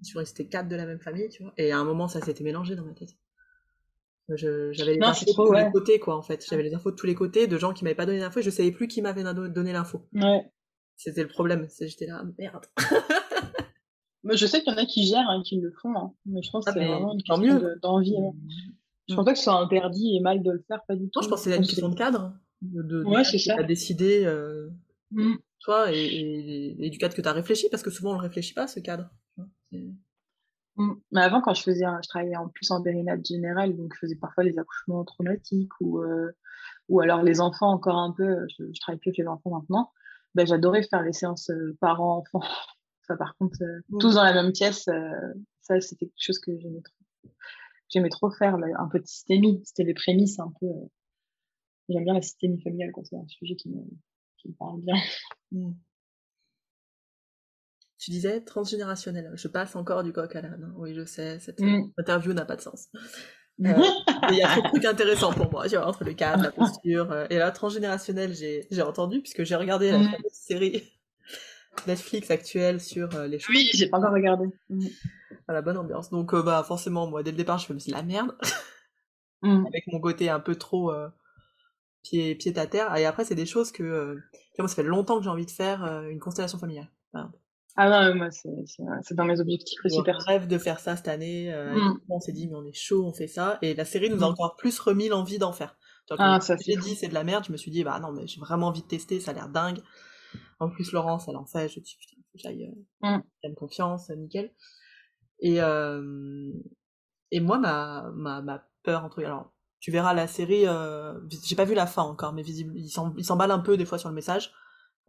suis restée quatre de la même famille, tu vois. Et à un moment, ça s'était mélangé dans ma tête. J'avais les infos de tous les côtés, quoi, en fait. J'avais les infos de tous les côtés de gens qui m'avaient pas donné l'info et je savais plus qui m'avait donné l'info. Ouais. C'était le problème. J'étais là, merde. mais je sais qu'il y en a qui gèrent, hein, qui le font, hein. mais je pense que ah, c'est vraiment une question d'envie. Hein. Je pense pas que ce soit interdit et mal de le faire, pas du tout. Non, je pense que c'est une question de cadre. De, de, ouais, c'est ça. décider, euh, mm. toi, et, et, du cadre que tu as réfléchi, parce que souvent on le réfléchit pas, ce cadre. Mmh. Mais avant, quand je faisais, je travaillais en plus en périnate général, donc je faisais parfois les accouchements traumatiques ou, euh, ou alors les enfants encore un peu. Je, je travaille plus avec les enfants maintenant. Ben, j'adorais faire les séances euh, parents-enfants. Ça, par contre, euh, tous dans la même pièce, ça, c'était quelque chose que j'aimais trop. J'aimais trop faire un peu de systémie. C'était les prémices un peu. J'aime bien la systémie familiale, C'est un sujet qui me, qui me parle bien. Mmh. Tu disais transgénérationnel. Je passe encore du coq à l'âne. Hein. Oui, je sais, cette mm. interview n'a pas de sens. Euh, il y a trop de trucs intéressants pour moi, tu vois, entre le cadre, la posture. Euh, et là, transgénérationnel, j'ai entendu, puisque j'ai regardé la mm. série Netflix actuelle sur euh, les choses. Oui, j'ai pas encore regardé. Mm. la bonne ambiance. Donc, bah, forcément, moi, dès le départ, je me suis la merde. Avec mon côté un peu trop pied, pied à terre. Et après, c'est des choses que. moi, ça fait longtemps que j'ai envie de faire une constellation familiale. Ah non, moi, c'est dans mes objectifs aussi. On rêve de faire ça cette année. Euh, mm. On s'est dit, mais on est chaud, on fait ça. Et la série nous a mm. encore plus remis l'envie d'en faire. ah, j'ai dit, c'est de la merde. Je me suis dit, bah non, mais j'ai vraiment envie de tester, ça a l'air dingue. En plus, Laurence, elle en fait. Je dit, putain, faut que j'aille. Euh, mm. confiance, nickel. Et, euh, et moi, ma, ma, ma peur, entre. Alors, tu verras la série. Euh, j'ai pas vu la fin encore, mais visible, il s'emballe un peu des fois sur le message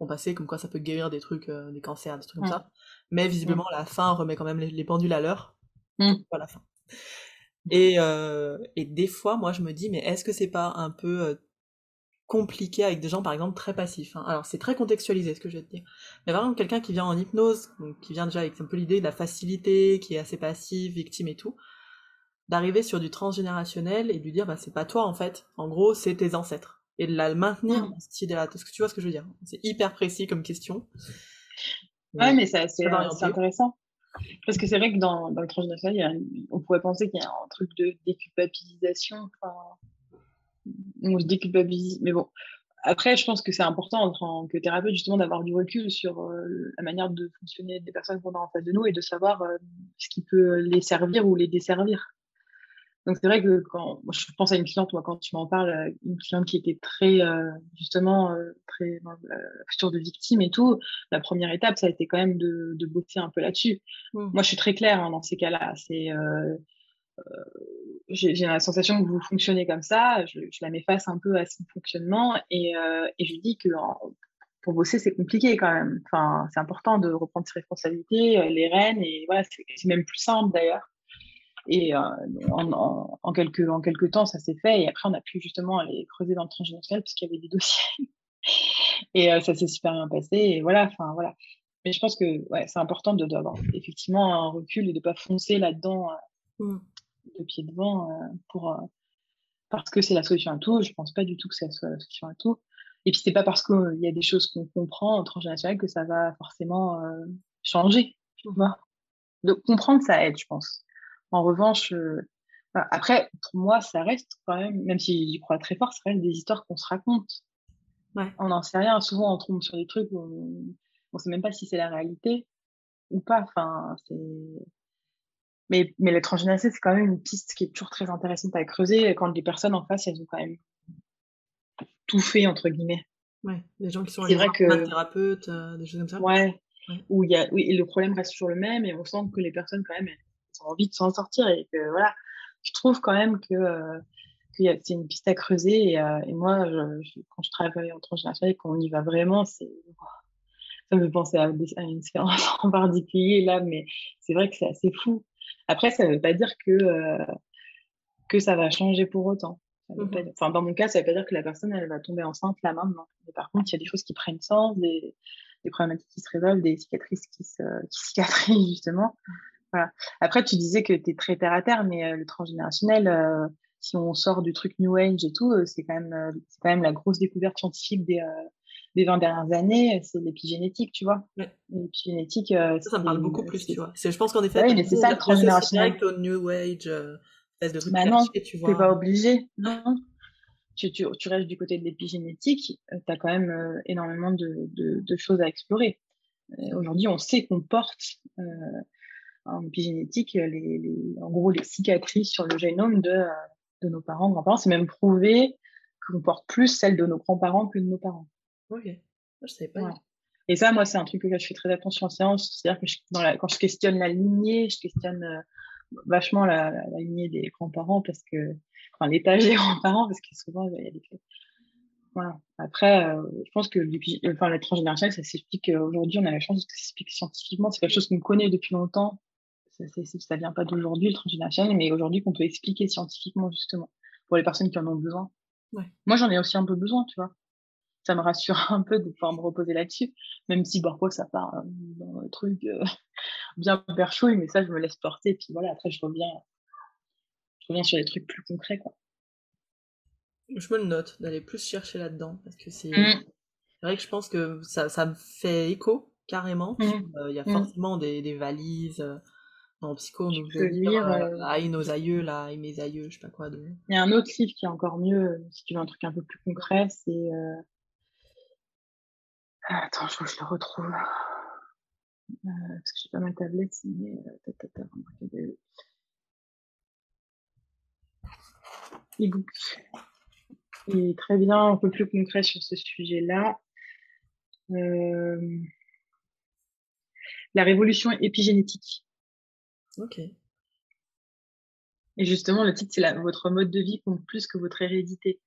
on passait comme quoi ça peut guérir des trucs, euh, des cancers, des trucs comme ça. Mais visiblement, la fin remet quand même les, pendules à l'heure. Pas la fin. Et, et des fois, moi, je me dis, mais est-ce que c'est pas un peu compliqué avec des gens, par exemple, très passifs hein Alors, c'est très contextualisé, ce que je vais te dire. Mais par exemple, quelqu'un qui vient en hypnose, qui vient déjà avec un peu l'idée de la facilité, qui est assez passif, victime et tout, d'arriver sur du transgénérationnel et de lui dire, bah, c'est pas toi, en fait. En gros, c'est tes ancêtres. Et de la maintenir mmh. dans cette idée-là. Est-ce que tu vois ce que je veux dire? C'est hyper précis comme question. Ouais, mais c'est intéressant. Parce que c'est vrai que dans, dans le transgénérationnel, on pourrait penser qu'il y a un truc de déculpabilisation. Enfin, on se déculpabilise. Mais bon, après, je pense que c'est important en tant que thérapeute justement d'avoir du recul sur euh, la manière de fonctionner des personnes qu'on a en face de nous et de savoir euh, ce qui peut les servir ou les desservir. Donc c'est vrai que quand je pense à une cliente, moi quand tu m'en parles, euh, une cliente qui était très justement très dans la posture de victime et tout, la première étape ça a été quand même de, de bosser un peu là-dessus. Mmh. Moi je suis très claire hein, dans ces cas-là. C'est j'ai la sensation que vous fonctionnez comme ça, je, la mets face un peu à son fonctionnement et, euh, je lui dis que pour bosser, c'est compliqué quand même. Enfin, c'est important de reprendre ses responsabilités, euh, les rênes, et voilà, c'est même plus simple d'ailleurs. Et euh, en, quelques, en quelques temps, ça s'est fait. Et après, on a pu justement aller creuser dans le transgénérationnel parce qu'il y avait des dossiers. et ça s'est super bien passé. Et voilà, enfin voilà. Mais je pense que ouais, c'est important d'avoir effectivement un recul et de ne pas foncer là-dedans. Mmh de pied devant euh, pour, euh, parce que c'est la solution à tout. Je pense pas du tout que ça soit la solution à tout. Et puis, c'est pas parce qu'il y a des choses qu'on comprend en transgénérationnel que ça va forcément euh, changer. Tu vois de comprendre, ça aide, je pense. En revanche, après, pour moi, ça reste quand même, même si j'y crois très fort, ça reste des histoires qu'on se raconte. Ouais. On n'en sait rien. Souvent, on tombe sur des trucs où on ne sait même pas si c'est la réalité ou pas. Enfin, c'est mais, mais le c'est quand même une piste qui est toujours très intéressante à creuser quand les personnes en face, elles ont quand même tout fait, entre guillemets. Ouais, les gens qui sont vrai que... thérapeutes, euh, des choses comme ça. Ouais, Où il y a, oui, et le problème reste toujours le même et on sent que les personnes, quand même, elles ont envie de s'en sortir et que, voilà, je trouve quand même que, euh, c'est une piste à creuser et, euh, et moi, je, quand je travaille en transgénérationnel et qu'on y va vraiment, c'est ça me fait penser à, à, une séance en particulier là, mais c'est vrai que c'est assez fou. Après, ça ne veut pas dire que, euh, que ça va changer pour autant. Mmh enfin, dans mon cas, ça ne veut pas dire que la personne elle va tomber enceinte là maintenant. Mais par contre, il y a des choses qui prennent sens, des, des problématiques qui se résolvent, des cicatrices qui, se, qui cicatrisent justement. Voilà. Après, tu disais que tu es très terre à terre, mais euh, le transgénérationnel, euh, si on sort du truc New Age et tout, c'est quand, même, c'est quand même la grosse découverte scientifique des, des 20 dernières années, c'est l'épigénétique, tu vois. L'épigénétique. Euh, ça, ça me parle beaucoup plus, tu vois. Je pense qu'en effet, ouais, c'est ça le transgénérationnel. direct au New Age, euh, de truc bah non, tu vois. pas obligé. Non. Tu, tu, tu, restes du côté de l'épigénétique, euh, tu as quand même euh, énormément de, de, de, choses à explorer. Aujourd'hui, on sait qu'on porte en épigénétique les, les, en gros les cicatrices sur le génome de, de nos parents, grands-parents. C'est même prouvé qu'on porte plus celles de nos grands-parents que de nos parents. Ok, je savais pas. Et ça, moi, c'est un truc que je fais très attention en séance. C'est-à-dire que dans la, quand je questionne la lignée, je questionne euh, vachement la, la, lignée des grands-parents parce que, enfin, l'étage des grands-parents parce que souvent, il y a des voilà. Après, euh, je pense que depuis, enfin, la transgénérationnelle, ça s'explique euh, aujourd'hui, on a la chance que ça s'explique scientifiquement. C'est quelque chose qu'on connaît depuis longtemps. Ça, ça vient pas d'aujourd'hui, le transgénérationnel, mais aujourd'hui qu'on peut expliquer scientifiquement, justement, pour les personnes qui en ont besoin. Ouais. Moi, j'en ai aussi un peu besoin, tu vois ça me rassure un peu de pouvoir me reposer là-dessus, même si parfois ça part euh, dans le truc euh, bien perchouille, mais ça, je me laisse porter, puis voilà, après, je reviens, je reviens sur des trucs plus concrets, quoi. Je me le note, d'aller plus chercher là-dedans, parce que c'est mmh. vrai que je pense que ça, ça me fait écho, carrément. Mmh. Euh, il y a mmh. forcément des, des valises en psycho, on nous lire euh, nos aïeux, là, aïe mes aïeux, je sais pas quoi. De... Il y a un autre livre qui est encore mieux, si tu veux un truc un peu plus concret, c'est attends, je que je le retrouve. Euh, parce que j'ai pas ma tablette, mais euh, e-book. Il est très bien, un peu plus concret sur ce sujet-là. Euh, la révolution épigénétique. Ok. Et justement, le titre, c'est votre mode de vie compte plus que votre hérédité.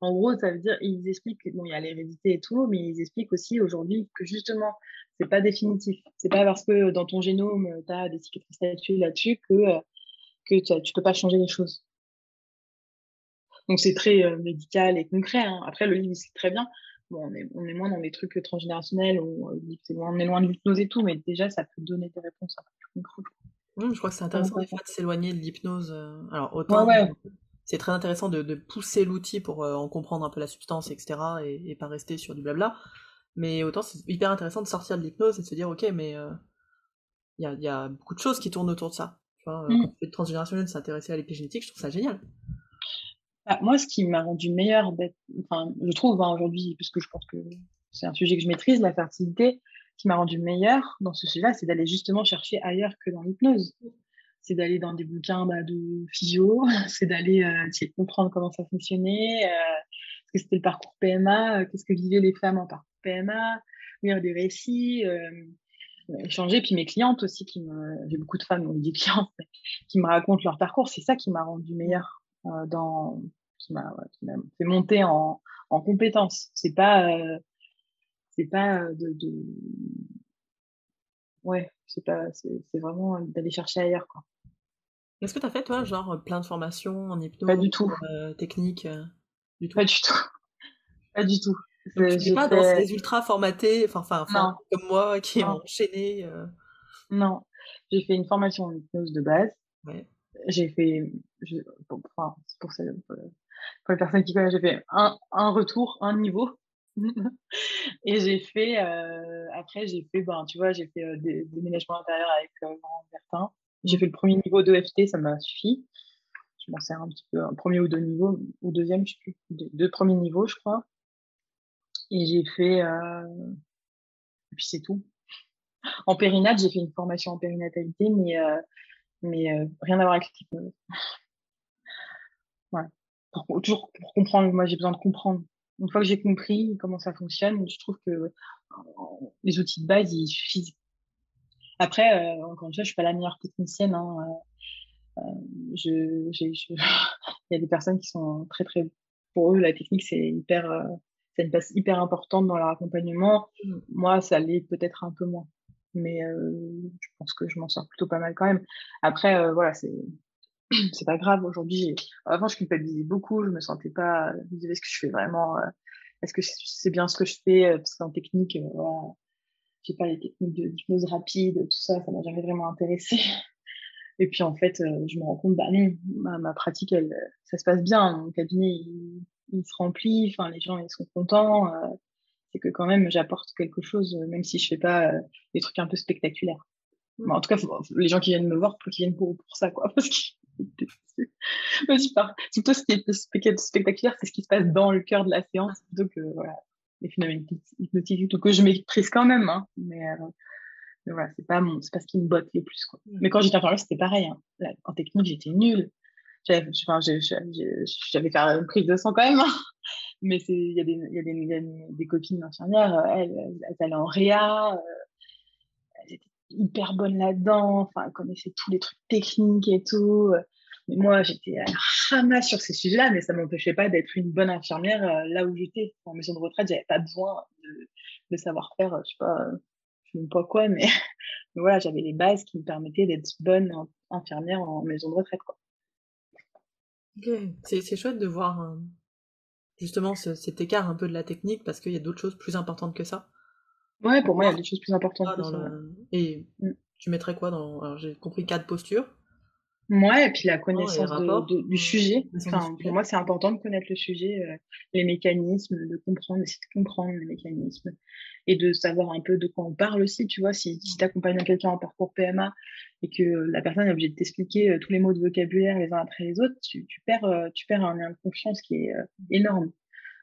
En gros, ça veut dire, ils expliquent, bon, il y a l'hérédité et tout, mais ils expliquent aussi aujourd'hui que justement, c'est pas définitif. C'est pas parce que dans ton génome, tu as des cicatrices là-dessus que, que tu ne peux pas changer les choses. Donc c'est très euh, médical et concret. Hein. Après, le livre, c'est très bien. Bon, on, est, on est moins dans des trucs transgénérationnels, on, on est loin de l'hypnose et tout, mais déjà, ça peut donner des réponses un peu plus concrètes. Mmh, je crois que c'est intéressant des fois de s'éloigner de l'hypnose. Euh, alors autant c'est très intéressant de, pousser l'outil pour euh, en comprendre un peu la substance, etc. Et, pas rester sur du blabla. Mais autant c'est hyper intéressant de sortir de l'hypnose et de se dire ok mais il y, a, beaucoup de choses qui tournent autour de ça. Tu vois, quand tu transgénérationnel, s'intéresser à l'épigénétique, je trouve ça génial. Bah, moi, ce qui m'a rendu meilleure, enfin, je trouve hein, aujourd'hui, puisque je pense que c'est un sujet que je maîtrise, la fertilité, ce qui m'a rendu meilleure dans ce sujet-là, c'est d'aller justement chercher ailleurs que dans l'hypnose. C'est d'aller dans des bouquins bah, de physio, c'est d'aller euh, essayer de comprendre comment ça fonctionnait, euh, ce que c'était le parcours PMA, euh, qu'est-ce que vivaient les femmes en parcours PMA, lire des récits, échanger. Puis mes clientes aussi, qui me, j'ai beaucoup de femmes, donc des clientes, qui me racontent leur parcours, c'est ça qui m'a rendu meilleure dans, qui m'a fait monter en, en compétences. C'est pas, c'est pas de, ouais, c'est pas, c'est vraiment d'aller chercher ailleurs, quoi. Est-ce que tu as fait, toi, genre, plein de formations en hypnose Pas du tout. Euh, technique du tout? Pas du tout. Pas du tout. Je pas dans ces ultra formatés, enfin, comme moi, qui ont enchaîné. Non, j'ai fait une formation en hypnose de base. Ouais. J'ai fait, je, enfin, pour, ça, pour les personnes qui connaissent, j'ai fait un, un retour, un niveau. et j'ai fait, euh, après, j'ai fait, ben, tu vois, j'ai fait euh, des déménagements intérieurs avec euh, Bertin. J'ai fait le premier niveau d'EFT, ça m'a suffi. Je m'en sers un petit peu, un premier ou deux niveaux, ou deuxième, je sais plus, deux, premiers niveaux, je crois. Et j'ai fait, euh... et puis c'est tout. En périnate, j'ai fait une formation en périnatalité, mais, euh, mais euh, rien à voir avec l'hypnose. pour, toujours pour comprendre. Moi, j'ai besoin de comprendre. Une fois que j'ai compris comment ça fonctionne, je trouve que les outils de base, ils suffisent. Après, euh, encore une fois, je suis pas la meilleure technicienne. Hein, euh, euh je, je, il y a des personnes qui sont très, très, pour eux, la technique, c'est hyper, euh, c'est une place hyper importante dans leur accompagnement. Mmh. Moi, ça l'est peut-être un peu moins. Mais euh, je pense que je m'en sors plutôt pas mal quand même. Après, voilà, c'est c'est pas grave. Aujourd'hui, avant, je culpabilisais beaucoup. Je me sentais pas. Je me disais, est-ce que je fais vraiment euh, Est-ce que c'est bien ce que je fais euh, Parce qu'en technique, euh, voilà, j'ai pas les techniques d'hypnose rapide, tout ça, ça m'a jamais vraiment intéressé. Et puis en fait, je me rends compte, bah non, ma, pratique, elle, ça se passe bien. Mon cabinet, il, il se remplit. Enfin, les gens, ils sont contents. c'est que quand même, j'apporte quelque chose, même si je fais pas des trucs un peu spectaculaires. Mmh. en tout cas, les gens qui viennent me voir, faut qu'ils viennent pour, pour ça, quoi. Parce que c'est plutôt ce qui est spectaculaire, c'est ce qui se passe dans le cœur de la séance, plutôt que voilà, les phénomènes hypnotiques, que je maîtrise quand même, hein, mais, euh, mais, voilà, c'est pas, mon, pas ce qui me botte le plus. Quoi. Mais quand j'étais infirmière, c'était pareil. Hein. en technique, j'étais nulle. J'avais enfin, fait une prise de sang quand même. Hein. Mais il y a, des, y a des, des, copines infirmières, elles, elles, allaient en réa, euh, elles étaient hyper bonnes là-dedans, enfin, elles connaissaient tous les trucs techniques et tout moi, j'étais à ramasse sur ces sujets-là, mais ça m'empêchait pas d'être une bonne infirmière euh, là où j'étais. En maison de retraite, j'avais pas besoin de, de savoir-faire, je sais pas, je sais pas quoi, mais, voilà, j'avais les bases qui me permettaient d'être bonne infirmière en maison de retraite, quoi. C'est chouette de voir euh, justement cet écart un peu de la technique parce qu'il y a d'autres choses plus importantes que ça. Ouais, pour moi, il y a des choses plus importantes que ça. Et mm. tu mettrais quoi dans. Alors, j'ai compris quatre postures. Ouais, et puis la connaissance de, du sujet. Enfin, pour moi, c'est important de connaître le sujet, euh, les mécanismes, de comprendre, essayer de comprendre les mécanismes et de savoir un peu de quoi on parle aussi. Tu vois, si, si tu accompagnes quelqu'un en parcours PMA et que la personne est obligée de t'expliquer euh, tous les mots de vocabulaire les uns après les autres, tu, tu perds, euh, tu perds un lien de confiance qui est énorme.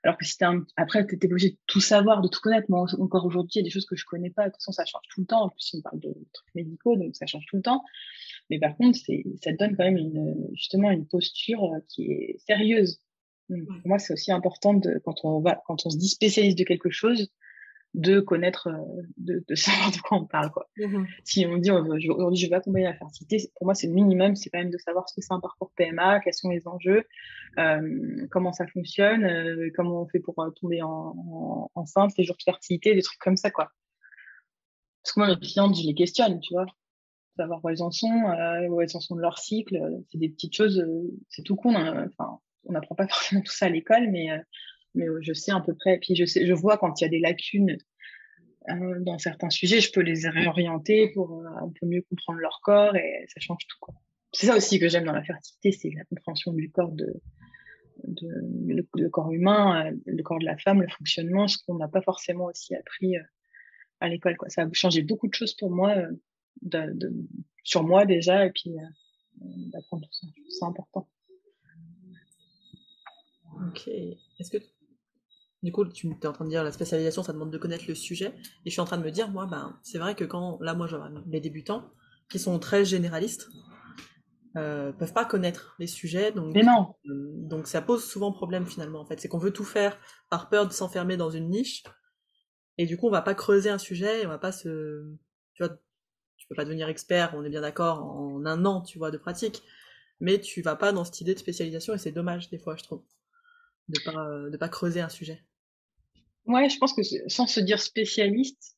Alors que si t'es après, tu étais obligé de tout savoir, de tout connaître. Moi, encore aujourd'hui, il y a des choses que je connais pas. De toute façon, ça change tout le temps. En plus, on parle de trucs médicaux, donc ça change tout le temps. Mais par contre, ça te donne quand même une, justement une posture euh, qui est sérieuse. pour moi, c'est aussi important de, quand on va, quand on se dit spécialiste de quelque chose, de connaître, euh, de, de savoir de quoi on parle, quoi. Mmh si on dit aujourd'hui je vais accompagner la fertilité, pour moi c'est le minimum, c'est quand même de savoir ce que c'est un parcours PMA, quels sont les enjeux, euh, comment ça fonctionne, euh, comment on fait pour tomber en, en, enceinte, les jours de fertilité, des trucs comme ça, quoi. Parce que moi mes clientes, je les questionne, tu vois savoir où elles en sont, euh, où elles en sont de leur cycle. C'est des petites choses, euh, c'est tout con. Hein. Enfin, on n'apprend pas forcément tout ça à l'école, mais, euh, mais je sais à peu près. Puis je, sais, je vois quand il y a des lacunes dans certains sujets, je peux les réorienter pour un peu mieux comprendre leur corps et ça change tout. C'est ça aussi que j'aime dans la fertilité, c'est la compréhension du corps de, de le, corps humain, le corps de la femme, le fonctionnement, ce qu'on n'a pas forcément aussi appris à l'école. Ça a changé beaucoup de choses pour moi, euh, sur moi déjà, et puis euh, d'apprendre tout ça. C'est important. Ok. Est-ce que du coup, tu es en train de dire la spécialisation, ça demande de connaître le sujet. Et je suis en train de me dire, moi, ben, c'est vrai que quand, là, moi, les débutants, qui sont très généralistes, euh, peuvent pas connaître les sujets. Donc, Mais non. donc ça pose souvent problème finalement. En fait, c'est qu'on veut tout faire par peur de s'enfermer dans une niche. Et du coup, on va pas creuser un sujet, et on va pas se, tu vois, tu peux pas devenir expert, on est bien d'accord, en un an, tu vois, de pratique, mais tu vas pas dans cette idée de spécialisation, et c'est dommage des fois, je trouve, de pas, de pas creuser un sujet. Ouais, je pense que sans se dire spécialiste,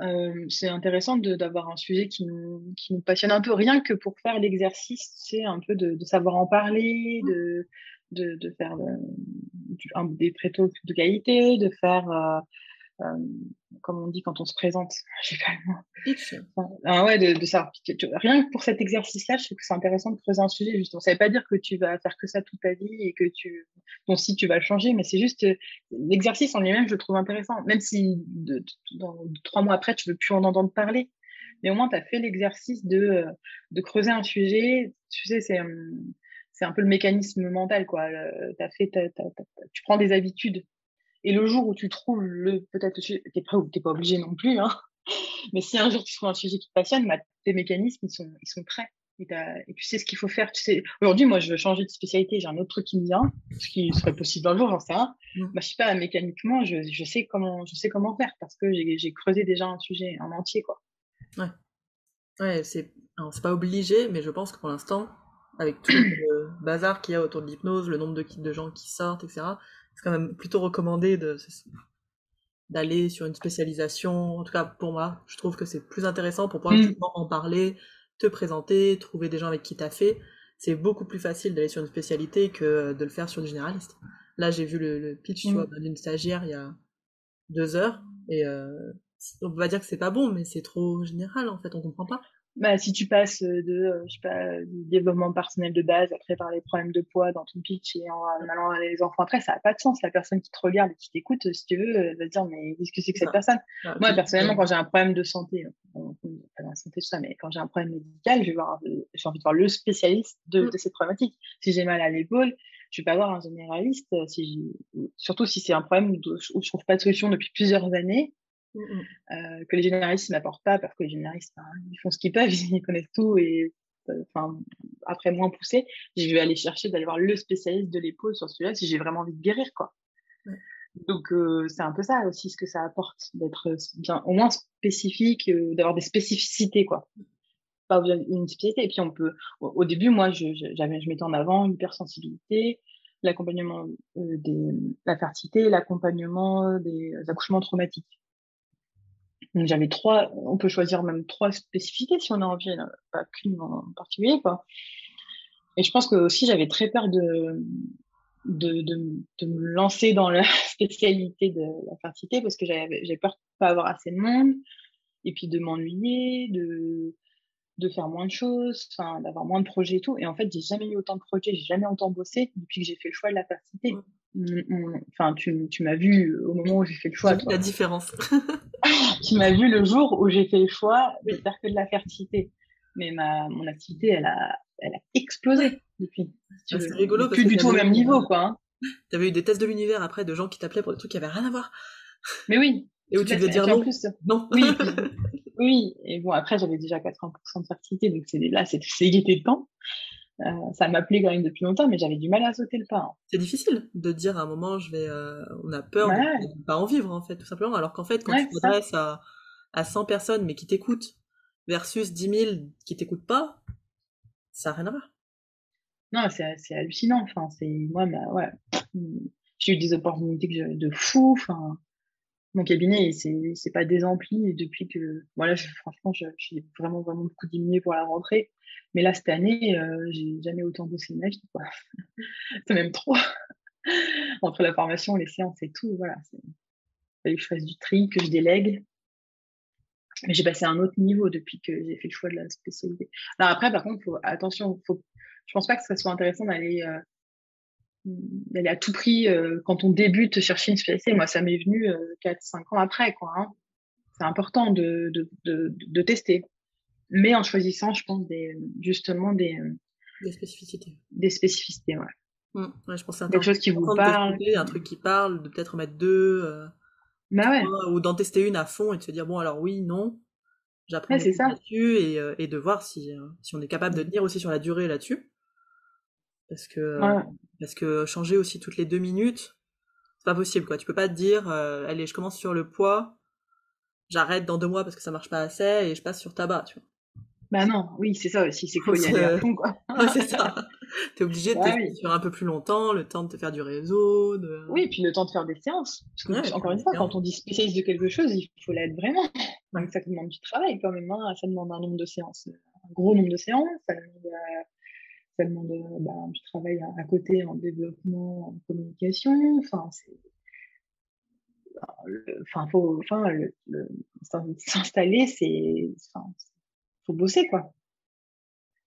euh, c'est intéressant d'avoir un sujet qui nous, qui nous passionne un peu, rien que pour faire l'exercice, c'est un peu de, de, savoir en parler, mmh. de, de, de faire euh, un, des prétos de qualité, de faire euh, euh, comme on dit quand on se présente, j'ai pas le mot. Ah ouais, de, ça. Rien que pour cet exercice-là, je trouve que c'est intéressant de creuser un sujet. Justement, ça veut pas dire que tu vas faire que ça toute ta vie et que tu, ton si tu vas le changer, mais c'est juste euh, l'exercice en lui-même, je le trouve intéressant. Même si de, dans, trois mois après, tu veux plus en entendre parler, mais au moins tu as fait l'exercice de, euh, de creuser un sujet. Tu sais, c'est c'est un peu le mécanisme mental, quoi. As fait, tu prends des habitudes et le jour où tu trouves le, peut-être, tu es prêt ou tu n'es pas obligé non plus, hein. mais si un jour tu trouves un sujet qui te passionne, bah, tes mécanismes, ils sont, ils sont prêts. Et, et, tu sais ce qu'il faut faire. Tu sais, aujourd'hui, moi, je veux changer de spécialité. J'ai un autre truc qui me vient, ce qui serait possible un jour, j'en sais rien. Mmh. Bah, je sais pas, mécaniquement, je, je, sais comment, je sais comment faire parce que j'ai creusé déjà un sujet en entier, quoi. Ouais. Ouais, c'est, c'est pas obligé, mais je pense que pour l'instant, avec tout le bazar qu'il y a autour de l'hypnose, le nombre de kits de gens qui sortent, etc., quand même plutôt recommandé de, d'aller sur une spécialisation. En tout cas, pour moi, je trouve que c'est plus intéressant pour pouvoir mmh. en parler, te présenter, trouver des gens avec qui t'as fait. C'est beaucoup plus facile d'aller sur une spécialité que de le faire sur du généraliste. Là, j'ai vu le, pitch mmh. d'une stagiaire il y a deux heures et euh, on va dire que c'est pas bon, mais c'est trop général en fait, on comprend pas bah, si tu passes de, euh, je sais pas, du développement personnel de base, après par les problèmes de poids dans ton pitch et en, allant à les enfants après, ça n'a pas de sens. La personne qui te regarde et qui t'écoute, si tu veux, euh, va te dire, mais qu'est-ce que c'est que cette personne? Moi, personnellement, quand j'ai un problème de santé, pas la santé, tout ça, mais quand j'ai un problème médical, je vais voir, j'ai envie de voir le spécialiste de, mm. de cette problématique. Si j'ai mal à l'épaule, je vais pas voir un généraliste, euh, si surtout si c'est un problème où je trouve pas de solution depuis plusieurs années Mmh. Euh, que les généralistes n'apportent pas parce que les généralistes, ben, ils font ce qu'ils peuvent, ils connaissent tout et euh, enfin après moins poussé, je vais aller chercher d'aller voir le spécialiste de l'épaule sur celui-là si j'ai vraiment envie de guérir quoi. Donc euh, c'est un peu ça aussi ce que ça apporte d'être bien au moins spécifique, d'avoir des spécificités quoi. Pas une spécialité et puis on peut au, début moi je j'avais je mettais en avant l'hypersensibilité, l'accompagnement des la fertilité, l'accompagnement des accouchements traumatiques j'avais trois, on peut choisir même trois spécificités si on a envie, pas qu'une en particulier, quoi. Et je pense que aussi j'avais très peur de, de, de, me lancer dans la spécialité de la fertilité parce que j'avais peur de pas avoir assez de monde et puis de m'ennuyer, de, de faire moins de choses, d'avoir moins de projets et tout. Et en fait, j'ai jamais eu autant de projets, j'ai jamais autant bossé depuis que j'ai fait le choix de la fertilité. Enfin, tu, tu m'as vu au moment où j'ai fait le choix. la différence. tu m'as vu le jour où j'ai fait le choix de faire que de la fertilité. Mais ma, mon activité, elle a, elle a explosé depuis. Ah, c'est rigolo. Plus du tout au même niveau, quoi. Hein. Tu avais eu des tests de l'univers après de gens qui t'appelaient pour des trucs qui avaient rien à voir. Mais oui. Et où tu devais dire non. Plus, non. Oui. oui. Et bon, après, j'avais déjà 80% de fertilité, donc c'est là, c'est égalité de temps. Euh, ça m'appelait quand même depuis longtemps, mais j'avais du mal à sauter le pas. Hein. C'est difficile de dire à un moment, je vais, euh, on a peur de ne pas en vivre, en fait, tout simplement. Alors qu'en fait, quand tu t'adresses à, à 100 personnes, mais qui t'écoutent, versus 10 000 qui t'écoutent pas, ça n'a rien à voir. Non, c'est hallucinant. Enfin, c'est moi, ouais, j'ai eu des opportunités de fou. Enfin, mon cabinet, c'est pas désempli depuis que. Voilà, franchement, j'ai vraiment, vraiment beaucoup diminué pour la rentrée. Mais là, cette année, euh, j'ai jamais autant bossé de ma vie. c'est même trop. Entre la formation, les séances et tout, voilà. Il fallait que je fasse du tri, que je délègue. Mais j'ai passé à un autre niveau depuis que j'ai fait le choix de la spécialité. Alors après, par contre, attention, faut, je pense pas que ce soit intéressant d'aller euh, à tout prix euh, quand on débute chercher une spécialité. Moi, ça m'est venu 4-5 ans après. Hein. C'est important de, de, de, tester mais en choisissant, je pense, des, justement des, des spécificités. Des spécificités, ouais. Mmh, ouais je pense Quelque chose qui vous parle. Un truc qui parle, de peut-être mettre deux. Euh, bah ouais. Ou d'en tester une à fond et de se dire, bon, alors oui, non. J'apprends ouais, là-dessus et, euh, et, de voir si, euh, si on est capable de tenir aussi sur la durée là-dessus. Parce que, parce que changer aussi toutes les deux minutes, c'est pas possible, quoi. Tu peux pas te dire, allez, je commence sur le poids, j'arrête dans deux mois parce que ça marche pas assez et je passe sur tabac, tu vois. Bah non, oui, c'est ça aussi, c'est qu'il faut y aller à fond, quoi. c'est ça. T'es obligé de te sur un peu plus longtemps, le temps de te faire du réseau. De... Oui, puis le temps de faire des séances. Parce que, encore une fois, quand on dit spécialiste de quelque chose, il faut l'être vraiment. Donc ça demande du travail quand même, hein. ça demande un nombre de séances, un gros nombre de séances, ça demande, euh, ça demande euh, bah, du travail à, côté en développement, en communication, enfin, c'est enfin faut enfin s'installer c'est faut bosser, quoi.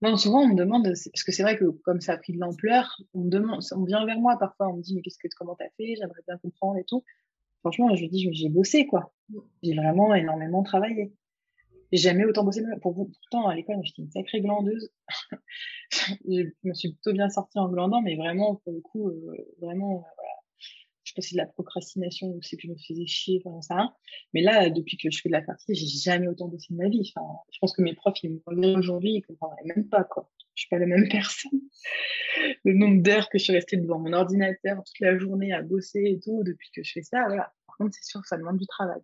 Non, souvent, on me demande, parce que c'est vrai que comme ça a pris de l'ampleur, on demande, on vient vers moi parfois, on me dit, mais qu'est-ce que, comment t'as fait? J'aimerais bien comprendre et tout. Franchement, je dis, j'ai bossé, quoi. J'ai vraiment énormément travaillé. J'ai jamais autant bossé. Pour pourtant, à l'école, j'étais une sacrée glandeuse. je me suis plutôt bien sortie en glandant, mais vraiment, pour le coup, euh, vraiment, pas c'est de la procrastination ou c'est que je me faisais chier, enfin, ça. Mais là, depuis que je fais de la partie, j'ai jamais autant bossé de ma vie. Enfin, je pense que mes profs, ils me regardent aujourd'hui, ils comprendraient même pas, quoi. Je suis pas la même personne. Le nombre d'heures que je suis restée devant mon ordinateur toute la journée à bosser et tout, depuis que je fais ça, voilà. Par contre, c'est sûr ça demande du travail.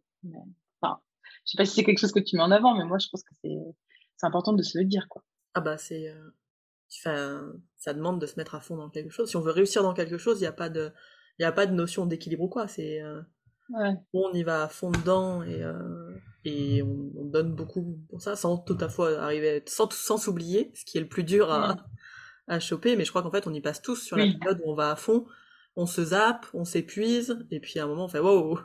enfin, je sais pas si c'est quelque chose que tu mets en avant, mais moi, je pense que c'est, important de se le dire, quoi. Ah bah, c'est, euh... enfin, ça demande de se mettre à fond dans quelque chose. Si on veut réussir dans quelque chose, il n'y a pas de, n'y a pas de notion d'équilibre ou quoi. C'est euh, on y va à fond dedans et, euh, et on, donne beaucoup pour ça, sans tout à fait arriver, sans, sans s'oublier, ce qui est le plus dur à, à choper. Mais je crois qu'en fait, on y passe tous sur la période où on va à fond, on se zappe, on s'épuise, et puis à un moment, on fait wow,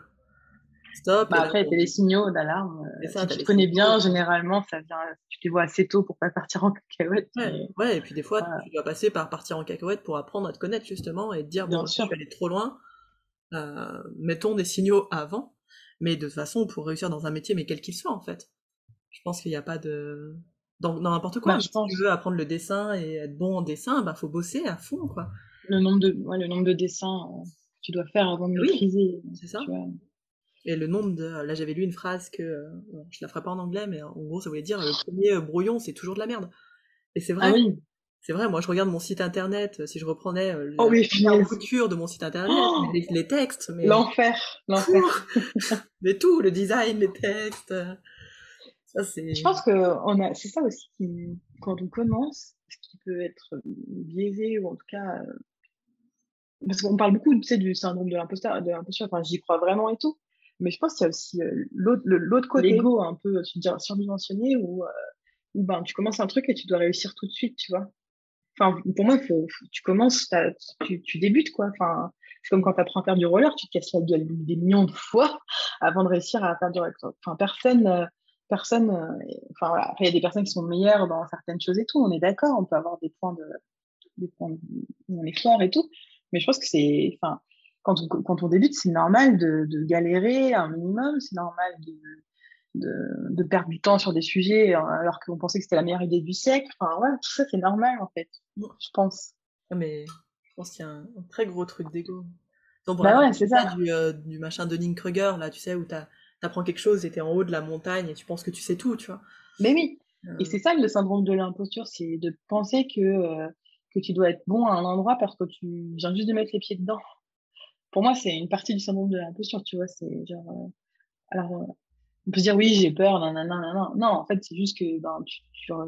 stop. Bah après, les signaux d'alarme. Euh, si tu connais bien, généralement, ça vient, tu les vois assez tôt pour pas partir en cacahuète. Ouais, et puis des fois, tu dois passer par partir en cacahuète pour apprendre à te connaître, justement, et te dire, bon, je vais aller trop loin, euh, mettons des signaux avant, mais de toute façon, pour réussir dans un métier, mais quel qu'il soit, en fait. Je pense qu'il n'y a pas de... Dans n'importe quoi, bah, si tu veux apprendre le dessin et être bon en dessin, bah faut bosser à fond, quoi. Le nombre de, ouais, le nombre de dessins euh, que tu dois faire avant de maîtriser. C'est ça. Et le nombre de. Là, j'avais lu une phrase que. Euh, je la ferai pas en anglais, mais en gros, ça voulait dire le premier euh, brouillon, c'est toujours de la merde. Et c'est vrai. Ah oui. C'est vrai, moi je regarde mon site internet, euh, si je reprenais oh, oui, la couture de mon site internet, oh les, textes. mais L'enfer, l'enfer. mais tout, le design, les textes. Ça. Je pense que on a... c'est ça aussi qui, quand on commence, ce qui peut être biaisé, ou en tout cas. Parce qu'on parle beaucoup tu sais, du syndrome de l'imposteur, de l'imposture, enfin j'y crois vraiment et tout. Mais je pense qu'il y a aussi euh, l'autre côté, l'ego un peu, tu dire, surdimensionné, où, euh, où ben, tu commences un truc et tu dois réussir tout de suite, tu vois. Enfin, pour moi, tu commences, tu, débutes, quoi. Enfin, c'est comme quand tu apprends à faire du roller, tu te casses la gueule des millions de fois avant de réussir à faire du roller. Enfin, personne, euh, personne, enfin voilà. Après, il y a des personnes qui sont meilleures dans certaines choses et tout, on est d'accord, on peut avoir des points de, des points où on est fort et tout. Mais je pense que c'est, enfin, quand on, quand on débute, c'est normal de, de, galérer un minimum, c'est normal de, de, de, perdre du temps sur des sujets euh, alors qu'on pensait que c'était la meilleure idée du siècle. Enfin, ouais, tout ça, c'est normal, en fait, je pense. Mais je pense qu'il y a un, très gros truc d'ego. Bah ouais, c'est ça. Du, euh, du machin de Kruger, là, tu sais, où t'apprends quelque chose et t'es en haut de la montagne et tu penses que tu sais tout, tu vois. Mais oui. Et euh. c'est ça le syndrome de l'imposture, c'est de penser que, que tu dois être bon à un endroit parce que tu viens juste de mettre les pieds dedans pour moi, c'est une partie du syndrome de l'imposture, tu vois. C'est genre, euh, alors, euh, on peut se dire oui, j'ai peur, non, non, non, non, non. en fait, c'est juste que ben, tu,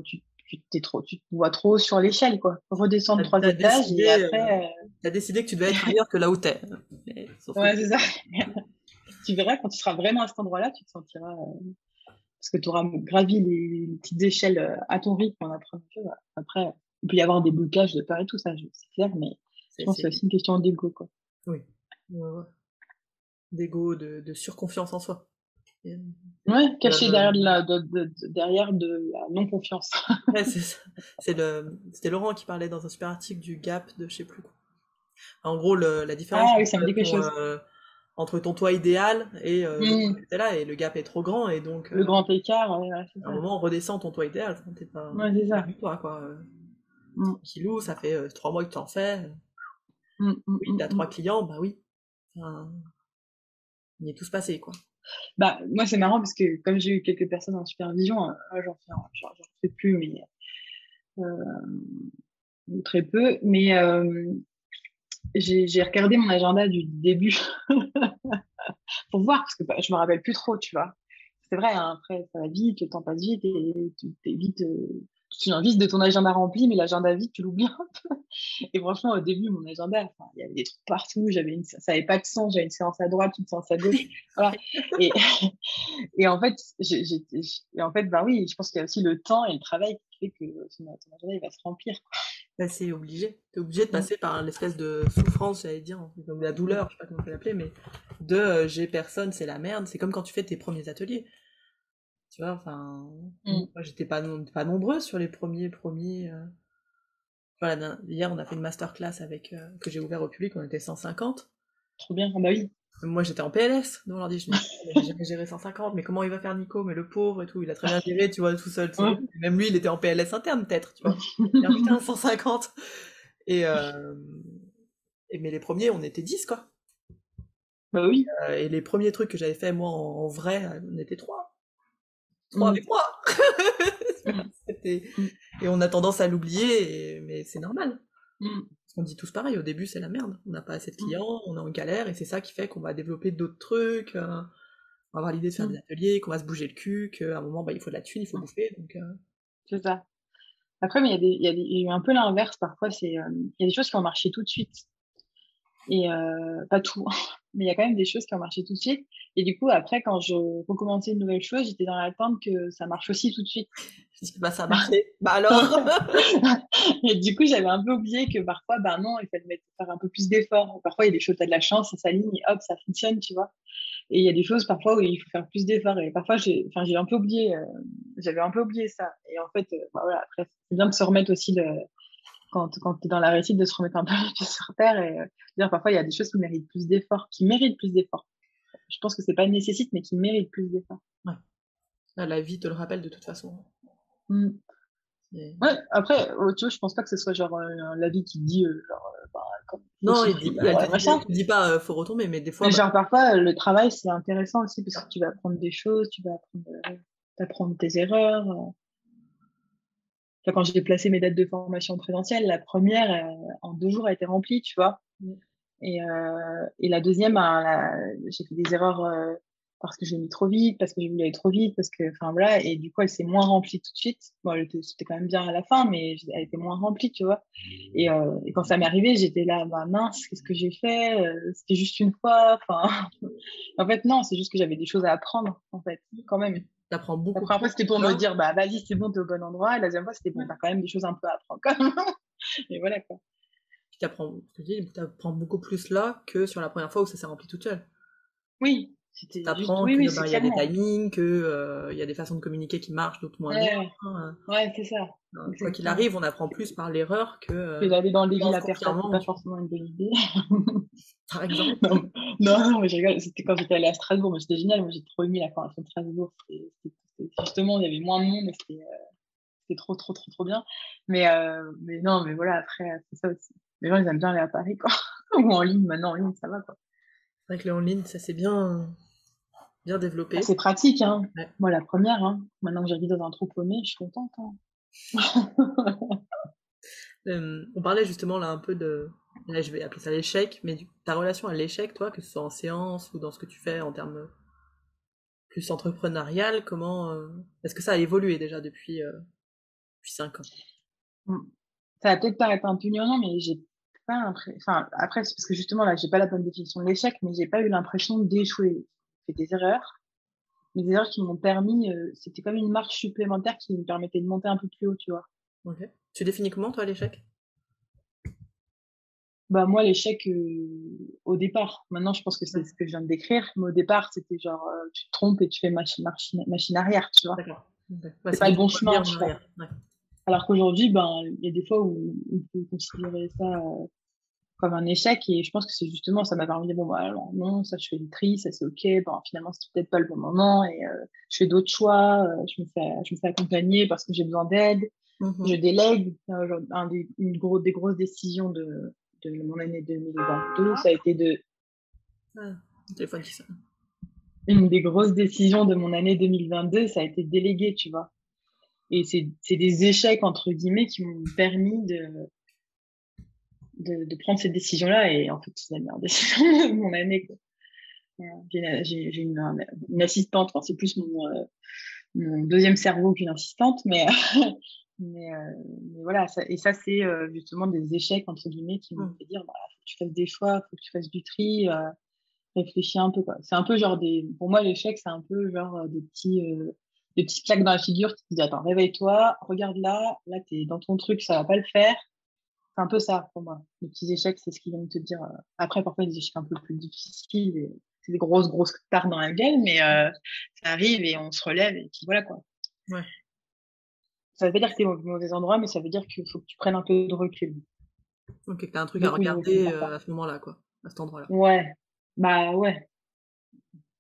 tu, tu, t'es trop, tu te vois trop sur l'échelle, quoi. Redescendre trois étages et après. Euh... T'as décidé que tu devais être meilleur que là où t'es. Ouais, c'est ça. tu verras, quand tu seras vraiment à cet endroit-là, tu te sentiras. parce que tu auras gravi les, petites échelles à ton rythme en apprenant. Après, il peut y avoir des blocages de peur et tout, ça, c'est clair, mais je pense que c'est aussi une question d'ego. Quoi. Oui. D'ego, de, de surconfiance en soi. Ouais, caché euh, derrière, de la, de, derrière de la non-confiance. ouais, c'est. C'était Laurent qui parlait dans un super article du gap de je sais plus quoi. En gros, le, la différence ah, oui, ça me dit quelque chose. Euh, entre ton toit idéal et euh, mmh. là et le gap est trop grand et donc le grand écart ouais, à un moment on redescend ton toit idéal t'es pas ouais, c'est ça toi quoi mmh. kilo ça fait trois mois que tu en fais mmh, oui t'as trois clients bah oui enfin, il est tout se passé quoi bah, moi, c'est marrant parce que comme j'ai eu quelques personnes en supervision, euh, j'en fais, plus, mais euh, très peu. Mais euh, j'ai regardé mon agenda du début pour voir, parce que bah, je me rappelle plus trop, tu vois. C'est vrai, hein, après, ça va vite, le temps passe vite et tu es vite tu as de ton agenda rempli, mais l'agenda vide, tu l'oublies un peu. Et franchement, au début, mon agenda, il y avait des trucs partout, j'avais une, ça n'avait pas de sens, j'avais une séance à droite, une séance à gauche. voilà. et, et, en fait, et en fait, bah oui, je pense qu'il y a aussi le temps et le travail qui fait que ton, agenda, il va se remplir. Bah, c'est obligé. Tu es obligé de passer par l'espèce de souffrance, j'allais dire, comme la douleur, je sais pas comment on peut l'appeler, mais de euh, j'ai personne, c'est la merde. C'est comme quand tu fais tes premiers ateliers. Tu vois, enfin, moi j'étais pas, pas nombreuse sur les premiers, premiers. Euh. Voilà, hier on a fait une masterclass avec, euh, que j'ai ouvert au public, on était 150. Trop bien, ah bah oui. Moi j'étais en PLS devant l'ordi, je me j'ai jamais géré 150, mais comment il va faire Nico, mais le pauvre et tout, il a très bien géré, tu vois, tout seul. Même lui il était en PLS interne peut-être, tu vois. Et putain, 150. Et, euh... et, mais les premiers on était 10 quoi. Bah oui. Euh, et les premiers trucs que j'avais fait moi en, vrai, on était 3 trois mmh. avec moi. Mmh. et on a tendance à l'oublier, mais c'est normal. Mmh. On dit tous pareil, au début c'est la merde. On n'a pas assez de clients, on est en galère, et c'est ça qui fait qu'on va développer d'autres trucs. Euh, on va avoir l'idée de faire des ateliers, qu'on va se bouger le cul, qu'à un moment bah, il faut de la thune, il faut bouffer. Donc, euh. C'est ça. Après, mais il y, a y a un peu l'inverse parfois, c'est euh, il y a des choses qui ont marché tout de suite. Et pas tout, mais il y a quand même des choses qui ont marché tout de suite. Et du coup, après, quand je recommençais une nouvelle chose, j'étais dans l'attente que ça marche aussi tout de suite. bah, ça a marché. bah alors Et du coup, j'avais un peu oublié que parfois, bah non, il fallait mettre, faire un peu plus d'efforts. Parfois, il y a des choses, tu as de la chance, ça s'aligne et hop, ça fonctionne, tu vois. Et il y a des choses parfois où il faut faire plus d'efforts. Et parfois, j'ai enfin, un peu oublié, euh, j'avais un peu oublié ça. Et en fait, euh, bah, voilà, après, c'est bien de se remettre aussi le, quand, quand tu es dans la réussite, de se remettre un peu sur terre et euh, dire parfois il y a des choses qui méritent plus d'efforts, qui méritent plus d'efforts. Je pense que c'est pas nécessite, mais qui méritent plus d'efforts. Ouais. la vie te le rappelle de toute façon. Mmh. Ouais, après, oh, tu vois, je pense pas que ce soit genre euh, la vie qui dit euh, genre, bah, non, il dit, elle dit pas faut retomber, mais des fois. Mais bah genre parfois le travail c'est intéressant aussi parce que tu vas apprendre des choses, tu vas apprendre, apprendre tes erreurs quand j'ai placé mes dates de formation présentielle, la première, euh, en deux jours, a été remplie, tu vois. Mm. Et, euh, et la deuxième, ben, j'ai fait des erreurs euh, parce que j'ai mis trop vite, parce que j'ai voulu aller trop vite, parce que, enfin voilà, et du coup, elle s'est moins remplie tout de suite. Bon, c'était quand même bien à la fin, mais elle était moins remplie, tu vois. Et, euh, et quand ça m'est arrivé, j'étais là, bah mince, qu'est-ce que j'ai fait C'était juste une fois. Enfin, en fait, non, c'est juste que j'avais des choses à apprendre, en fait, quand même. T'apprends beaucoup. La première fois, c'était pour me dire, bah, vas-y, c'est bon, t'es au bon endroit. Et la deuxième fois, c'était bon, t'as quand même des choses un peu à apprendre, quand même. Et voilà, quoi. Tu apprends beaucoup plus là que sur la première fois où ça s'est rempli toute seule. Oui. T'apprends qu'il bah, y a des timings, qu'il euh, y a des façons de communiquer qui marchent, d'autres moins bien. Hein. Ouais, c'est ça. quoi qu'il arrive, on apprend plus par l'erreur que. Euh, d'aller dans les villes à personne, c'est pas forcément une bonne idée. par exemple. Non, non, mais je rigole. C'était quand j'étais allée à Strasbourg, mais c'était génial. Moi, j'ai trop aimé la formation de Strasbourg. justement, il y avait moins de monde et euh, c'était trop, trop, trop, trop bien. Mais, euh, mais non, mais voilà, après, c'est ça aussi. Les gens, ils aiment bien aller à Paris, quoi. Ou en ligne, maintenant, en ligne, ça va, quoi. C'est vrai que le en ligne, ça c'est bien, bien développé. Ah, c'est pratique, hein. Moi, la première, hein. Maintenant que j'habite dans un trou paumé, je suis contente. Hein. on parlait justement là un peu de, là je vais appeler ça l'échec, mais ta relation à l'échec, toi, que ce soit en séance ou dans ce que tu fais en termes plus entrepreneurial, comment euh, est-ce que ça a évolué déjà depuis euh, depuis cinq ans? Mmh. Ça va peut-être paraître un peu non, mais j'ai pas enfin après c'est parce que justement là j'ai pas la bonne définition de l'échec, mais j'ai pas eu l'impression d'échouer. fait des erreurs, mais des erreurs qui m'ont permis, c'était comme une marche supplémentaire qui me permettait de monter un peu plus haut, tu vois. Ok. Tu définis comment, toi, l'échec? Bah moi l'échec au départ. Maintenant je pense que c'est ce que je viens de décrire mais au départ c'était genre tu te trompes et tu fais machine, machine, machine arrière tu vois. C'est pas le bon chemin alors qu'aujourd'hui ben il y a des fois où on peut considérer ça comme un échec et je pense que c'est justement ça m'a permis de dire bon bah alors non ça je fais le tri ça c'est ok bon finalement c'est peut-être pas le bon moment et je fais d'autres choix je me fais je me fais accompagner parce que j'ai besoin d'aide mmh je délègue un des, une grosse des grosses décisions de de mon année 2022, ça a été de. Ah, téléphone qui Une des grosses décisions de mon année 2022, ça a été de déléguer, tu vois. Et c'est des échecs, entre guillemets, qui m'ont permis de, de, de, prendre cette décision-là. Et en fait, c'est la meilleure décision de mon année. J'ai une, une, assistante, enfin, c'est plus mon, euh, mon deuxième cerveau qu'une assistante, mais Mais, euh, mais, voilà, ça, et ça, c'est euh, justement des échecs, entre guillemets, qui m'ont mmh. fait dire, voilà, faut que tu fasses des choix, faut que tu fasses du tri, réfléchis un peu. C'est un peu genre des, pour moi, l'échec, c'est un peu genre des petits, des petits claques dans la figure qui te disent, attends, réveille-toi, regarde là, là, t'es dans ton truc, ça va pas le faire. C'est un peu ça, pour moi. Les petits échecs, c'est ce qui vient de te dire. Après, parfois, des échecs un peu plus difficiles, c'est des grosses, grosses tares dans la gueule, mais ça arrive et on se relève, et puis voilà, quoi. Ouais. Ça veut pas dire que tu es au mauvais endroit, mais ça veut dire qu'il faut que tu prennes un peu de recul. Ok, que tu as un truc à regarder euh, à ce moment-là, quoi, à cet endroit-là. Ouais, bah ouais.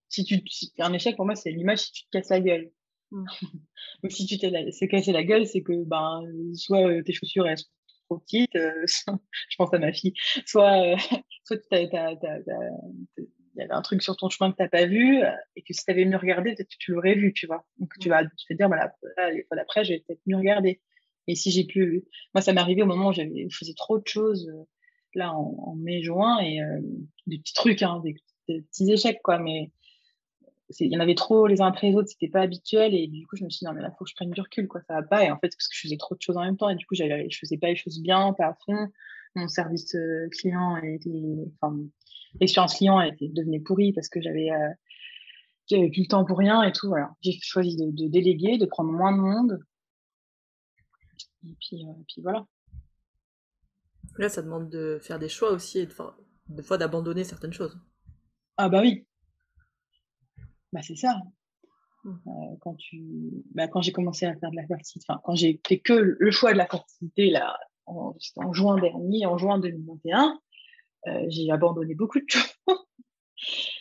Si tu, un échec pour moi, c'est l'image si tu te casses la gueule. Donc si tu t'es cassé la gueule, c'est que ben soit euh, tes chaussures elles sont trop petites, euh, je pense à ma fille, soit as, il y avait un truc sur ton chemin que tu n'as pas vu euh, et que si tu avais mieux regardé, peut-être que tu l'aurais vu, tu vois. Donc tu vas, te dire, voilà, les fois d'après, je vais peut-être mieux regarder. Et si j'ai pu, moi, ça m'est arrivé au moment où je faisais trop de choses, euh, là, en, mai-juin, et euh, des petits trucs, hein, des, petits échecs, quoi, mais il y en avait trop les uns après les autres, c'était pas habituel, et du coup, je me suis dit, non, mais là, faut que je prenne du recul, quoi, ça va pas. Et en fait, parce que je faisais trop de choses en même temps, et du coup, je faisais pas les choses bien, pas à fond. Mon service client était, enfin, l'expérience client était devenue pourrie parce que j'avais euh, j'avais plus le temps pour rien et tout. Voilà. J'ai choisi de, déléguer, de prendre moins de monde. Et puis, euh, puis voilà. Là, ça demande de faire des choix aussi et de, des fois d'abandonner certaines choses. Ah bah oui. Bah c'est ça. Mmh. Euh, quand tu, bah, quand j'ai commencé à faire de la fertilité, enfin quand j'ai fait que le choix de la fertilité là, en, en juin dernier, en juin 2021, euh, j'ai abandonné beaucoup de choses.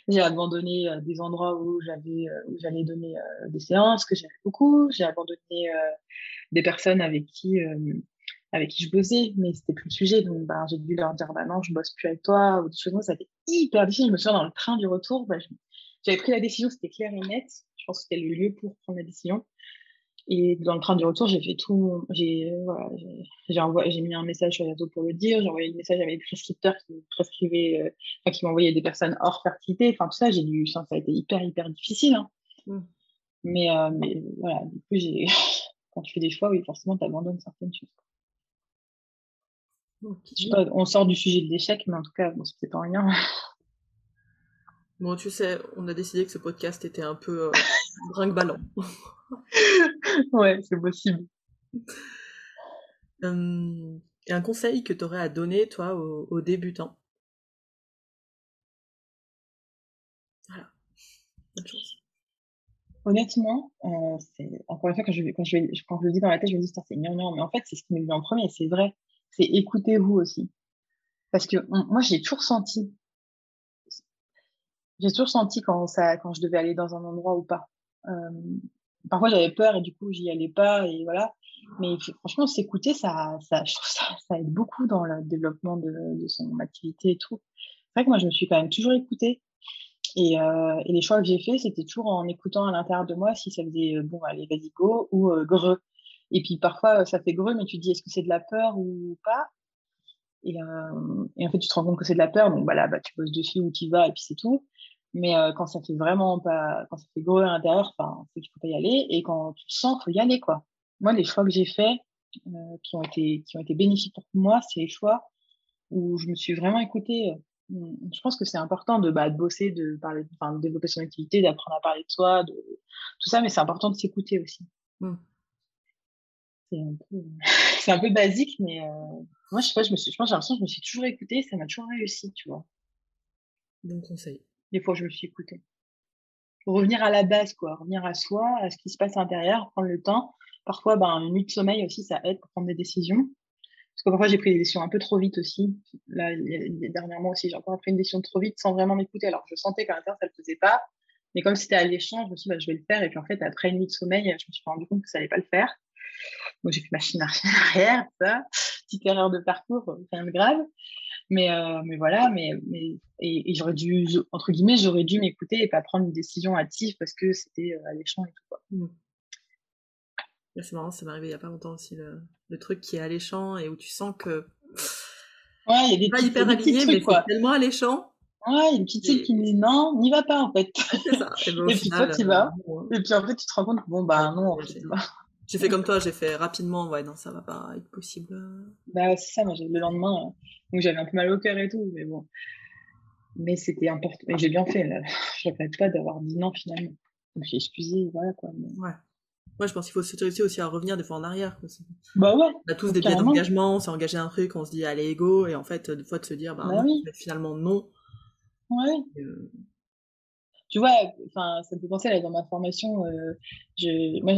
j'ai abandonné euh, des endroits où j'avais où j'allais donner des séances que j'aimais beaucoup. J'ai abandonné des personnes avec qui avec qui je bossais, mais c'était plus le sujet. Donc, bah, j'ai dû leur dire, bah non, je bosse plus avec toi, ou des choses comme ça. C'était hyper difficile. Je me souviens, dans le train du retour, bah, j'avais pris la décision, c'était clair et net. Je pense que c'était le lieu pour prendre la décision. Et dans le train du retour, j'ai fait tout. J'ai voilà, j'ai mis un message sur les réseaux pour le dire. J'ai envoyé un message à mes prescripteurs qui prescrivaient, euh, enfin, qui m'envoyaient des personnes hors fertilité. Enfin, tout ça, j'ai dû. Ça a été hyper, hyper difficile. Hein. Mmh. Mais, euh, mais voilà, du coup, j'ai. Quand tu fais des choix, oui, forcément, tu abandonnes certaines choses. Pas, on sort du sujet de l'échec, mais en tout cas, bon, c'est peut-être rien. Bon, tu sais, on a décidé que ce podcast était un peu euh, brinque-ballant. ouais, c'est possible. Hum, un conseil que tu aurais à donner, toi, aux, débutants Voilà. Bonne chance. Honnêtement, euh, c'est encore une fois quand je, quand, je, quand je le dis dans la tête, je me dis c'est gnangnan, mais en fait c'est ce qui me vient en premier, c'est vrai. C'est écoutez-vous aussi, parce que moi j'ai toujours senti, j'ai toujours senti quand ça, quand je devais aller dans un endroit ou pas. Euh, parfois j'avais peur et du coup j'y allais pas et voilà. Mais franchement, s'écouter, ça, ça, je trouve ça, ça aide beaucoup dans le développement de, son activité et tout. C'est vrai que moi, je me suis quand même toujours écoutée. Et, euh, les choix que j'ai faits, c'était toujours en écoutant à l'intérieur de moi si ça faisait euh, bon, allez, vas-y, go ou greux. Et puis parfois, ça fait greux, mais tu te dis est-ce que c'est de la peur ou pas? Et, euh, et, en fait, tu te rends compte que c'est de la peur, donc voilà, bah, tu poses dessus où tu vas et puis c'est tout. Mais euh, quand ça fait vraiment pas, quand ça fait gros à l'intérieur, enfin, c'est qu'il faut pas y aller. Et quand tu te sens, faut y aller, quoi. Moi, les choix que j'ai faits, euh, qui ont été, qui ont été bénéfiques pour moi, c'est les choix où je me suis vraiment écoutée. Mmh, je pense que c'est important de, bah, de bosser, de, parler, de développer son activité, d'apprendre à parler de soi, de tout ça, mais c'est important de s'écouter aussi. Mmh. C'est un, peu, basique, mais euh, moi, je sais pas, je, me suis, je pense j'ai l'impression que je me suis toujours écoutée, ça m'a toujours réussi, tu vois. Bon conseil. Des fois, je me suis écoutée. Revenir à la base, quoi. Revenir à soi, à ce qui se passe à l'intérieur, prendre le temps. Parfois, ben, une nuit de sommeil aussi, ça aide pour prendre des décisions. Parce que parfois, j'ai pris des décisions un peu trop vite aussi. Là, dernièrement aussi, j'ai encore pris une décision trop vite sans vraiment m'écouter. Alors, je sentais qu'à l'intérieur, ça ne le faisait pas. Mais comme c'était alléchant, je me suis dit, bah, je vais le faire. Et puis, en fait, après une nuit de sommeil, je me suis rendu compte que ça allait pas le faire. Donc, j'ai fait machine arrière, ça. Petite erreur de parcours, rien de grave. Mais, euh, mais voilà, mais, mais et, j'aurais dû, entre guillemets, j'aurais dû m'écouter et pas prendre une décision hâtive parce que c'était euh, alléchant et tout. Quoi. Mmh. C'est marrant, ça m'est arrivé il y a pas longtemps aussi, le, le, truc qui est alléchant et où tu sens que. Ouais, il y a des pas hyper aligné, mais c'est tellement alléchant. Ouais, il y a une petite fille qui me dit non, n'y va pas en fait. Ça. Et, ben, puis toi, tu vas. Euh, et puis en fait, tu te rends compte que bon, bah non, en fait, J'ai fait comme toi, j'ai fait rapidement, ouais, non, ça va pas être possible. Bah, c'est ça, moi, le lendemain, euh, donc j'avais un peu mal au cœur et tout, mais bon. Mais c'était important, et j'ai bien fait, là. Je regrette pas d'avoir dit non finalement. Je me suis excusée, voilà quoi. Ouais. Moi, je pense qu'il faut s'autoriser aussi à revenir des fois en arrière. Bah ouais. On a tous des biais d'engagement, on s'est engagé un truc, on se dit allez, ego, et en fait, des fois de se dire, bah, bah finalement non. Ouais. Euh, tu vois, enfin, ça me fait penser là, dans ma formation, euh, je, moi,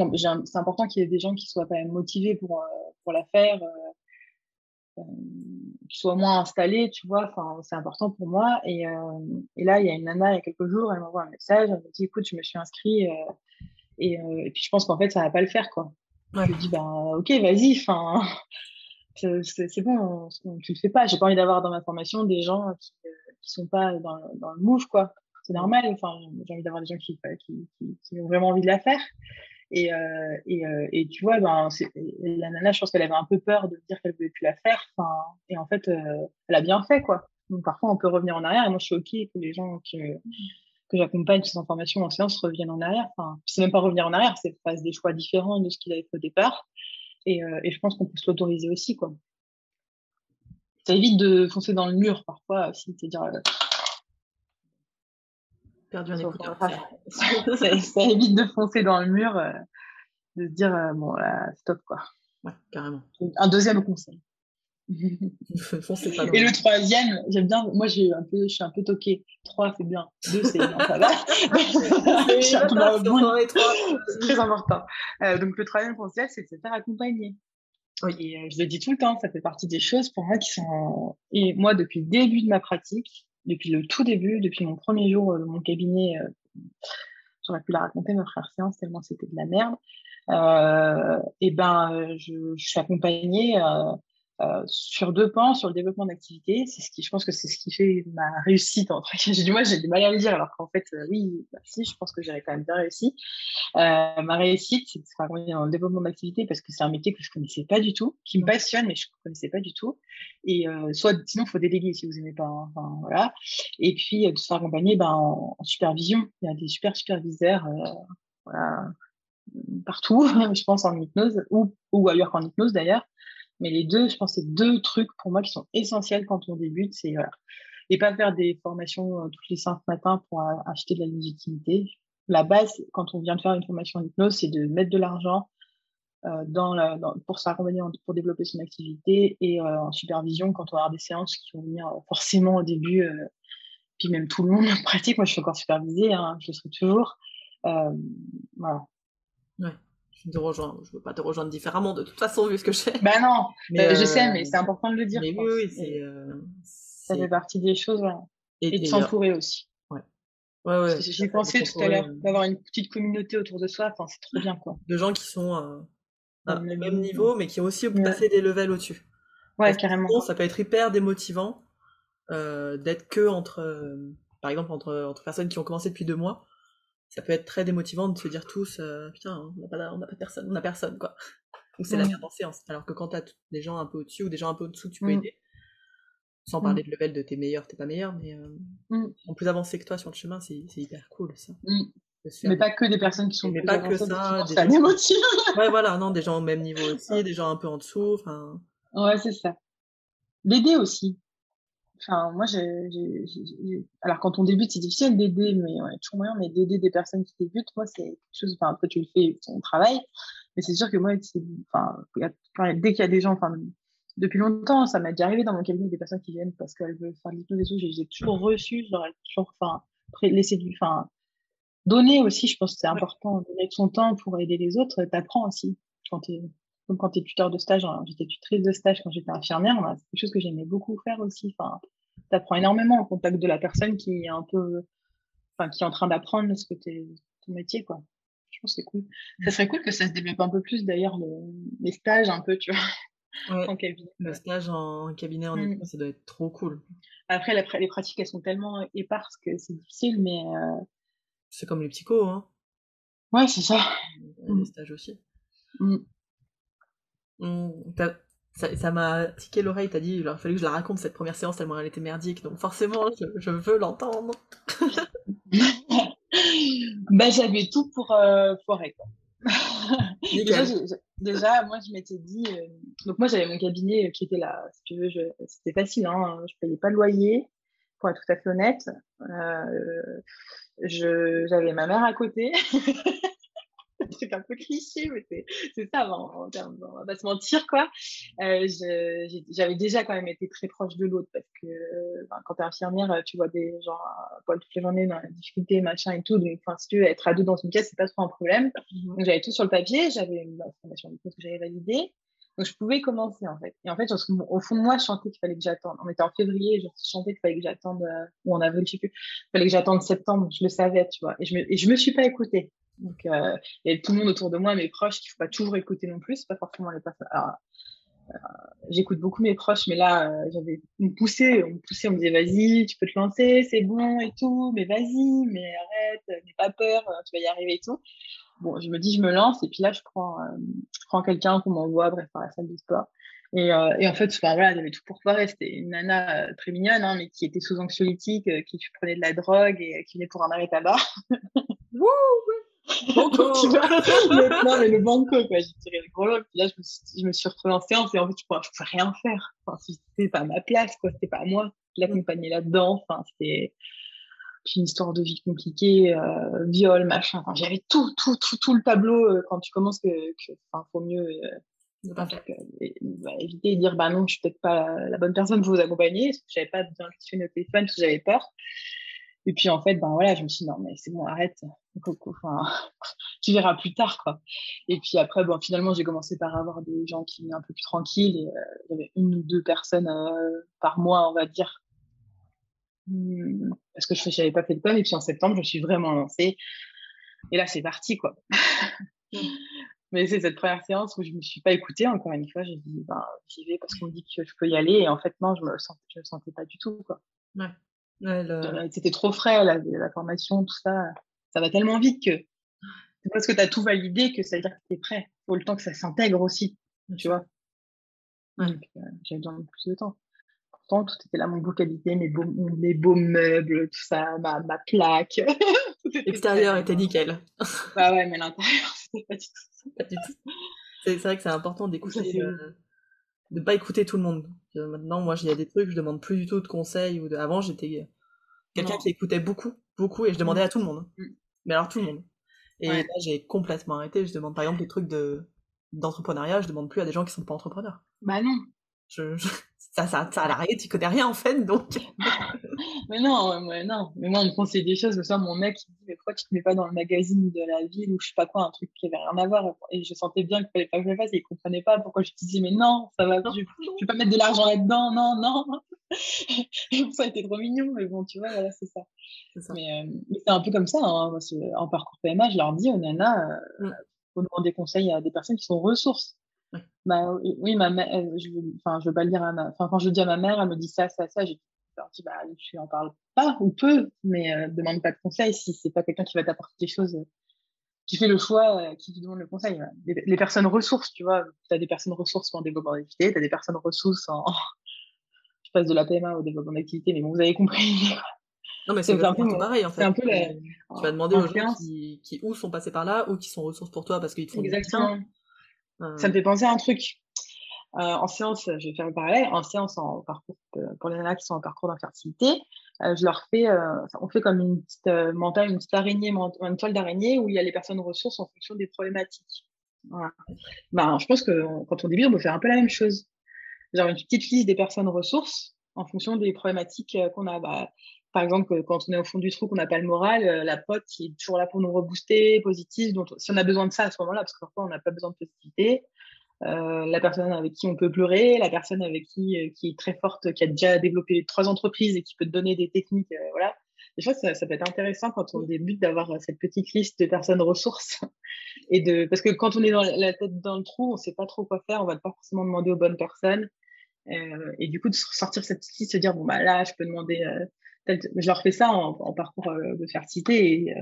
c'est important qu'il y ait des gens qui soient quand même motivés pour, euh, pour la faire, qui soient moins installés, tu vois, enfin, c'est important pour moi. Et, et là, il y a une nana, il y a quelques jours, elle m'envoie un message, elle me dit, écoute, je me suis inscrite et, et, puis je pense qu'en fait, ça va pas le faire, quoi. Je lui dis, ben, ok, vas-y, enfin, c'est bon, tu le fais pas. J'ai pas envie d'avoir dans ma formation des gens qui, qui sont pas dans, dans le move, quoi c'est normal. Enfin, j'ai envie d'avoir des gens qui, qui, qui, ont vraiment envie de la faire. Et, euh, et, euh, et, tu vois, ben, la nana, je pense qu'elle avait un peu peur de dire qu'elle ne voulait plus la faire. Enfin, et en fait, euh, elle a bien fait, quoi. Donc parfois, on peut revenir en arrière. Et moi, je suis OK que les gens que, que j'accompagne ces informations en séance reviennent en arrière. Enfin, c'est même pas revenir en arrière, c'est faire des choix différents de ce qu'ils avaient fait au départ. Et, euh, et je pense qu'on peut se l'autoriser aussi, quoi. Ça évite de foncer dans le mur parfois aussi, c'est-à-dire perdu un écouteur. ça, évite de foncer dans le mur, euh, de se dire euh, bon, stop quoi. Ouais, carrément. Un deuxième conseil. Et le troisième, j'aime bien, moi j'ai un peu, je suis un peu toquée. Trois, c'est bien. Deux, c'est bien, ça va. c'est très important. Euh, donc le troisième conseil, c'est de se faire accompagner. Oui. Et je le dis tout le temps, ça fait partie des choses pour moi qui sont. Et moi, depuis le début de ma pratique, depuis le tout début, depuis mon premier jour euh, de mon cabinet, euh, j'aurais pu la raconter, ma frère séance, tellement c'était de la merde. Euh, et ben, je, je suis accompagnée euh, sur deux pans, sur le développement d'activité. C'est ce qui, je pense que c'est ce qui fait ma réussite. En fait, j'ai du mal, j'ai du mal à le dire, alors qu'en fait, euh, oui, bah, si, je pense que j'ai quand même bien réussi. Euh, ma réussite, c'est de se dans le développement d'activité parce que c'est un métier que je connaissais pas du tout, qui me passionne, mais je connaissais pas du tout. Et soit, sinon, faut déléguer si vous aimez pas. Hein, enfin, voilà. Et puis, de se faire accompagner ben, en, en, supervision. Il y a des super superviseurs. voilà partout, je pense en hypnose ou, ou ailleurs qu'en hypnose d'ailleurs, mais les deux, je pense, c'est deux trucs pour moi qui sont essentiels quand on débute. C'est et pas faire des formations euh, toutes les cinq matins pour acheter de la légitimité. La base, quand on vient de faire une formation en hypnose, c'est de mettre de l'argent euh, dans pour s'accompagner, pour développer son activité et euh, en supervision quand on va avoir des séances qui vont venir forcément au début, puis même tout le monde pratique. Moi, je suis encore supervisée, hein, je le serai toujours. voilà. Ouais je te rejoins. Je veux pas te rejoindre différemment de toute façon vu ce que je fais. Bah non, euh, je sais, mais c'est important de le dire. Mais oui, oui, euh, c'est. ça fait partie des choses. Et, de s'entourer aussi. Ouais. Ouais, pensé tout à l'heure d'avoir une petite communauté autour de soi. Enfin, c'est trop bien, quoi. De gens qui sont euh, à au même niveau, mais qui ont aussi passé des levels au-dessus. Ouais, carrément. ça peut être hyper démotivant d'être que entre, par exemple, entre, entre personnes qui ont commencé depuis deux mois ça peut être très démotivant de se dire tous euh, putain on n'a pas, on a pas personne on a personne quoi. Donc c'est la merde en séance alors que quand t'as des gens un peu au-dessus ou des gens un peu au-dessous tu peux mm. aider. Sans mm. parler de level de t'es meilleur t'es pas meilleur mais euh, mm. en plus avancé que toi sur le chemin c'est hyper cool ça. Mais pas que des personnes qui sont mais pas que ça des gens... ouais voilà non des gens au même niveau aussi des gens un peu en dessous enfin. Ouais c'est ça. L'aider aussi Enfin, moi, alors quand on débute, c'est difficile d'aider, mais ouais, toujours moyen, mais d'aider des personnes qui débutent, moi, c'est quelque chose, enfin, après, tu le fais, ton travail, mais c'est sûr que moi, enfin, dès qu'il y a des gens, enfin, depuis longtemps, ça m'est déjà arrivé dans mon cabinet des personnes qui viennent parce qu'elles veulent faire l'hypnose et tout, j'ai toujours reçu, je leur ai toujours, enfin, laissé du, enfin, donner aussi, je pense que c'est important, donner de son temps pour aider les autres, t'apprends aussi. Quand t'es, comme quand t'es tuteur de stage, hein, j'étais tutrice de stage quand j'étais infirmière, c'est quelque chose que j'aimais beaucoup faire aussi. Enfin, t'apprends énormément au contact de la personne qui est un peu, enfin, qui est en train d'apprendre ce que t'es, ton métier, quoi. Je pense que c'est cool. Ça serait cool que ça se développe un peu plus d'ailleurs, les stages un peu, tu vois. en cabinet. Le stage en cabinet en mmh. ça doit être trop cool. Après, les pratiques, elles sont tellement éparses que c'est difficile, mais. Euh, c'est comme les psychos, hein. Ouais, c'est ça. Les mmh. stages aussi. Mmh. Ça m'a tiqué l'oreille, t'as dit, il aurait fallu que je la raconte cette première séance tellement elle était merdique, donc forcément, je, veux l'entendre. bah, j'avais tout pour euh, foirer, quoi. déjà, moi, je m'étais dit. Euh, donc, moi, j'avais mon cabinet qui était là. Si tu veux, c'était facile. Hein, je payais pas le loyer, pour être tout à fait honnête. Euh, j'avais ma mère à côté. c'est un peu cliché, mais c'est ça, en, termes, on va pas se mentir, quoi. Euh, j'avais déjà quand même été très proche de l'autre parce que ben, quand t'es infirmière, tu vois des gens à toute la journée dans la difficulté, machin et tout. Donc, enfin, si tu veux être à deux dans une pièce, c'est pas trop un problème. Mmh donc, j'avais tout sur le papier, j'avais une formation de que j'avais validée. Donc, je pouvais commencer, en fait. Et en fait, au fond de moi, je chantais qu'il fallait que j'attende. On était en février, je chantais qu'il fallait que j'attende, euh, ou en avril, je sais plus. Il fallait que j'attende septembre, je le savais, tu vois. Et je me, et je me suis pas écoutée. Donc, euh, il y avait tout le monde autour de moi, mes proches, qu'il faut pas toujours écouter non plus, pas forcément les personnes. Euh, j'écoute beaucoup mes proches, mais là, euh, j'avais me poussé, on me poussait, on me disait vas-y, tu peux te lancer, c'est bon et tout, mais vas-y, mais arrête, n'aie pas peur, tu vas y arriver et tout. Bon, je me dis, je me lance, et puis là, je prends, je prends quelqu'un qu'on m'envoie, bref, par la salle de sport. Et, et en fait, enfin, voilà, j'avais tout pour foirer. C'était une nana très mignonne, hein, mais qui était sous anxiolytique, qui prenait de la drogue et qui venait pour un arrêt tabac. Wouh Banco tu vois, le, non, mais le banco, quoi. J'ai tiré le gros lot. Puis là, je me, suis, je me suis retrouvée en séance et en fait, je ne pouvais rien faire. Enfin, c'était pas ma place, quoi. C'était pas à moi. Je l'accompagnais là-dedans. Enfin, c'était une histoire de vie compliquée, euh, viol, machin. Enfin, j'avais tout, tout, tout, tout le tableau euh, quand tu commences que, que enfin, faut mieux, euh, bah, éviter de dire, bah non, je suis peut-être pas la, bonne personne pour vous accompagner. Parce que j'avais pas bien questionné au téléphone parce que j'avais peur. Et puis, en fait, ben voilà, je me suis dit, non, mais c'est bon, arrête. Enfin, tu verras plus tard, quoi. Et puis après, bon, finalement, j'ai commencé par avoir des gens qui venaient un peu plus tranquilles. Et euh, il y avait une ou deux personnes euh, par mois, on va dire. Hmm, parce que je n'avais pas fait de com. Et puis en septembre, je me suis vraiment lancée. Et là, c'est parti, quoi. Mais c'est cette première séance où je me suis pas écoutée, encore une fois. J'ai dit, ben, j'y vais parce qu'on me dit que je peux y aller. Et en fait, non, je me sentais, je me sentais pas du tout, quoi. Ouais. Euh, c'était trop frais, la, la, formation, tout ça. Ça va tellement vite que c'est parce que tu as tout validé que ça veut dire que tu es prêt. Il faut le temps que ça s'intègre aussi, tu vois. Ouais. Euh, J'avais besoin de plus de temps. Pourtant, tout était là, mon beau qualité, mes beaux, mes beaux meubles, tout ça, ma, ma plaque. L'extérieur était nickel. bah ouais, mais l'intérieur, c'était pas du tout. Pas du tout. C'est vrai que c'est important d'écouter, euh, de pas écouter tout le monde. Maintenant, moi, il y a des trucs, je demande plus du tout de conseils. Ou de... Avant, j'étais quelqu'un qui écoutait beaucoup, beaucoup, et je demandais mm. à tout le monde. Mm. Mais alors tout le monde. Et là, j'ai complètement arrêté. Je demande par exemple des trucs de d'entrepreneuriat, je demande plus à des gens qui sont pas entrepreneurs. Bah non. Je, ça, ça, ça à l'arrêt, tu connais rien en fait, donc. mais non, mais non. Mais moi, on me conseille des choses. Ça, mon mec, il me dit, mais pourquoi tu te mets pas dans le magazine de la ville ou je sais pas quoi, un truc qui avait rien à voir? Et je sentais bien qu'il fallait pas que je le fasse et il comprenait pas pourquoi je disais, mais non, ça va, je, je vais pas mettre de l'argent là-dedans, non, non. ça a été trop mignon, mais bon, tu vois, voilà, c'est ça. Mais, euh, c'est un peu comme ça, hein. en parcours PMA, je leur dis aux nanas, euh, mm. faut demander conseil à des personnes qui sont ressources. Bah, oui, ma mère, je, enfin, je veux pas le dire à ma, enfin, quand je dis à ma mère, elle me dit ça, ça, ça, j'ai dit, bah, tu en parles pas ou peu, mais euh, demande pas de conseil si c'est pas quelqu'un qui va t'apporter des choses. tu fais le choix euh, qui te demande le conseil. Les, personnes ressources, tu vois, tu as des personnes ressources en développement d'activité, tu as des personnes ressources en. je passe de la PMA au développement d'activité, mais bon, vous avez compris. Non, mais c'est un peu pareil en fait. Un peu Tu vas demander aux gens qui, qui, ou sont passés par là ou qui sont ressources pour toi parce qu'ils te font Exactement. Ça me fait penser à un truc. En séance, je vais faire le parallèle, en séance en parcours, pour les nanas qui sont en parcours d'infertilité, je leur fais, on fait comme une petite montagne, une petite araignée, une toile d'araignée où il y a les personnes ressources en fonction des problématiques. Ben, je pense que quand on débute, on peut faire un peu la même chose. Genre une petite liste des personnes ressources en fonction des problématiques qu'on a. Bah, par exemple, quand on est au fond du trou, qu'on n'a pas le moral, la pote qui est toujours là pour nous rebooster, positive, si on a besoin de ça à ce moment-là, parce que parfois on n'a pas besoin de positivité, euh, la personne avec qui on peut pleurer, la personne avec qui, euh, qui est très forte, qui a déjà développé trois entreprises et qui peut te donner des techniques, euh, voilà. Des fois, ça, peut être intéressant quand on débute d'avoir cette petite liste de personnes ressources et de parce que quand on est dans la tête dans le trou, on sait pas trop quoi faire, on va pas forcément demander aux bonnes personnes. et du coup, de sortir cette petite liste, se dire bon bah là, je peux demander. je leur fais ça en, en parcours de fertilité et,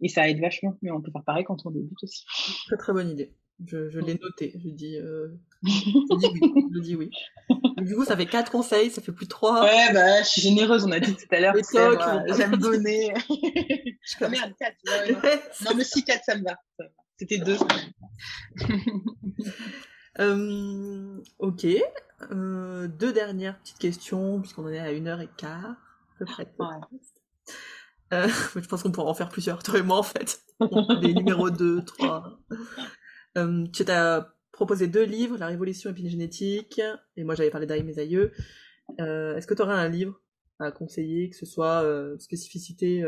et ça aide vachement. Mais on peut faire pareil quand on débute aussi. Très très bonne idée. Je, je l'ai noté. Je dis, euh... je dis oui. Je dis oui. Du coup, ça fait 4 conseils, ça fait plus 3. Ouais, bah, je suis généreuse, on a dit tout à l'heure. J'aime donner. je ah, merde, 4. non, mais si 4, ça me va. C'était 2. euh, ok. Euh, deux dernières petites questions, puisqu'on en est à 1 heure et quart. À peu près. Euh, je pense qu'on pourra en faire plusieurs, toi et moi, en fait. Des numéros 2, 3. Euh, tu t'as proposé deux livres, La Révolution épigénétique, et moi j'avais parlé d'Aïe mes aïeux. Euh, est-ce que tu aurais un livre à conseiller, que ce soit euh, spécificité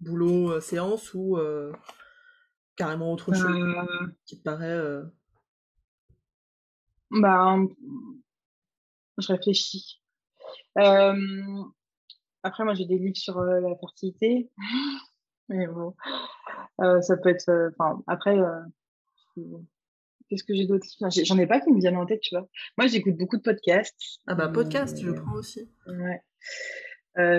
boulot, séance, ou carrément autre chose qui te paraît Bah, je réfléchis. Après, moi, j'ai des livres sur la fertilité. Mais bon, euh, ça peut être. Euh, enfin, après, euh, qu'est-ce que j'ai d'autre? J'en ai pas qui me viennent en tête, tu vois. Moi, j'écoute beaucoup de podcasts. Ah bah, podcast, je prends aussi. Ouais.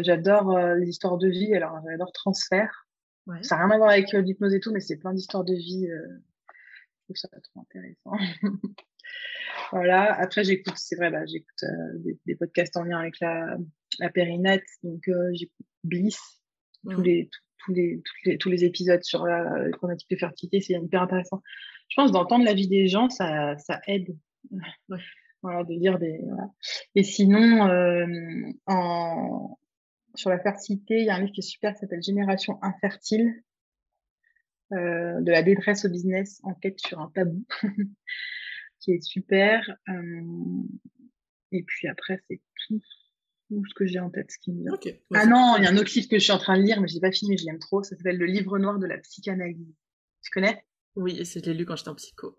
j'adore les histoires de vie. Alors, j'adore Transfert. Ouais. Ça n'a rien à voir avec l'hypnose et tout, mais c'est plein d'histoires de vie. je trouve ça trop intéressant. voilà. Après, j'écoute, c'est vrai, bah, j'écoute des, podcasts en lien avec la, la périnette. Donc, j'écoute Bliss. Tous les, tous les, les, tous les épisodes sur la problématique de fertilité, c'est hyper intéressant. Je pense d'entendre la vie des gens, ça, ça aide. Voilà, de dire des. Et sinon, euh, en, sur la fertilité, il y a un livre qui est super qui s'appelle Génération infertile, euh, de la détresse au business, enquête sur un tabou, qui est super. Euh, et puis après, c'est tout ce que j'ai en tête, ce qui me vient. ah non, il y a un autre livre que je suis en train de lire, mais je l'ai pas fini, mais je l'aime trop. Ça s'appelle Le livre noir de la psychanalyse. Tu connais? Oui, je l'ai lu quand j'étais en psycho.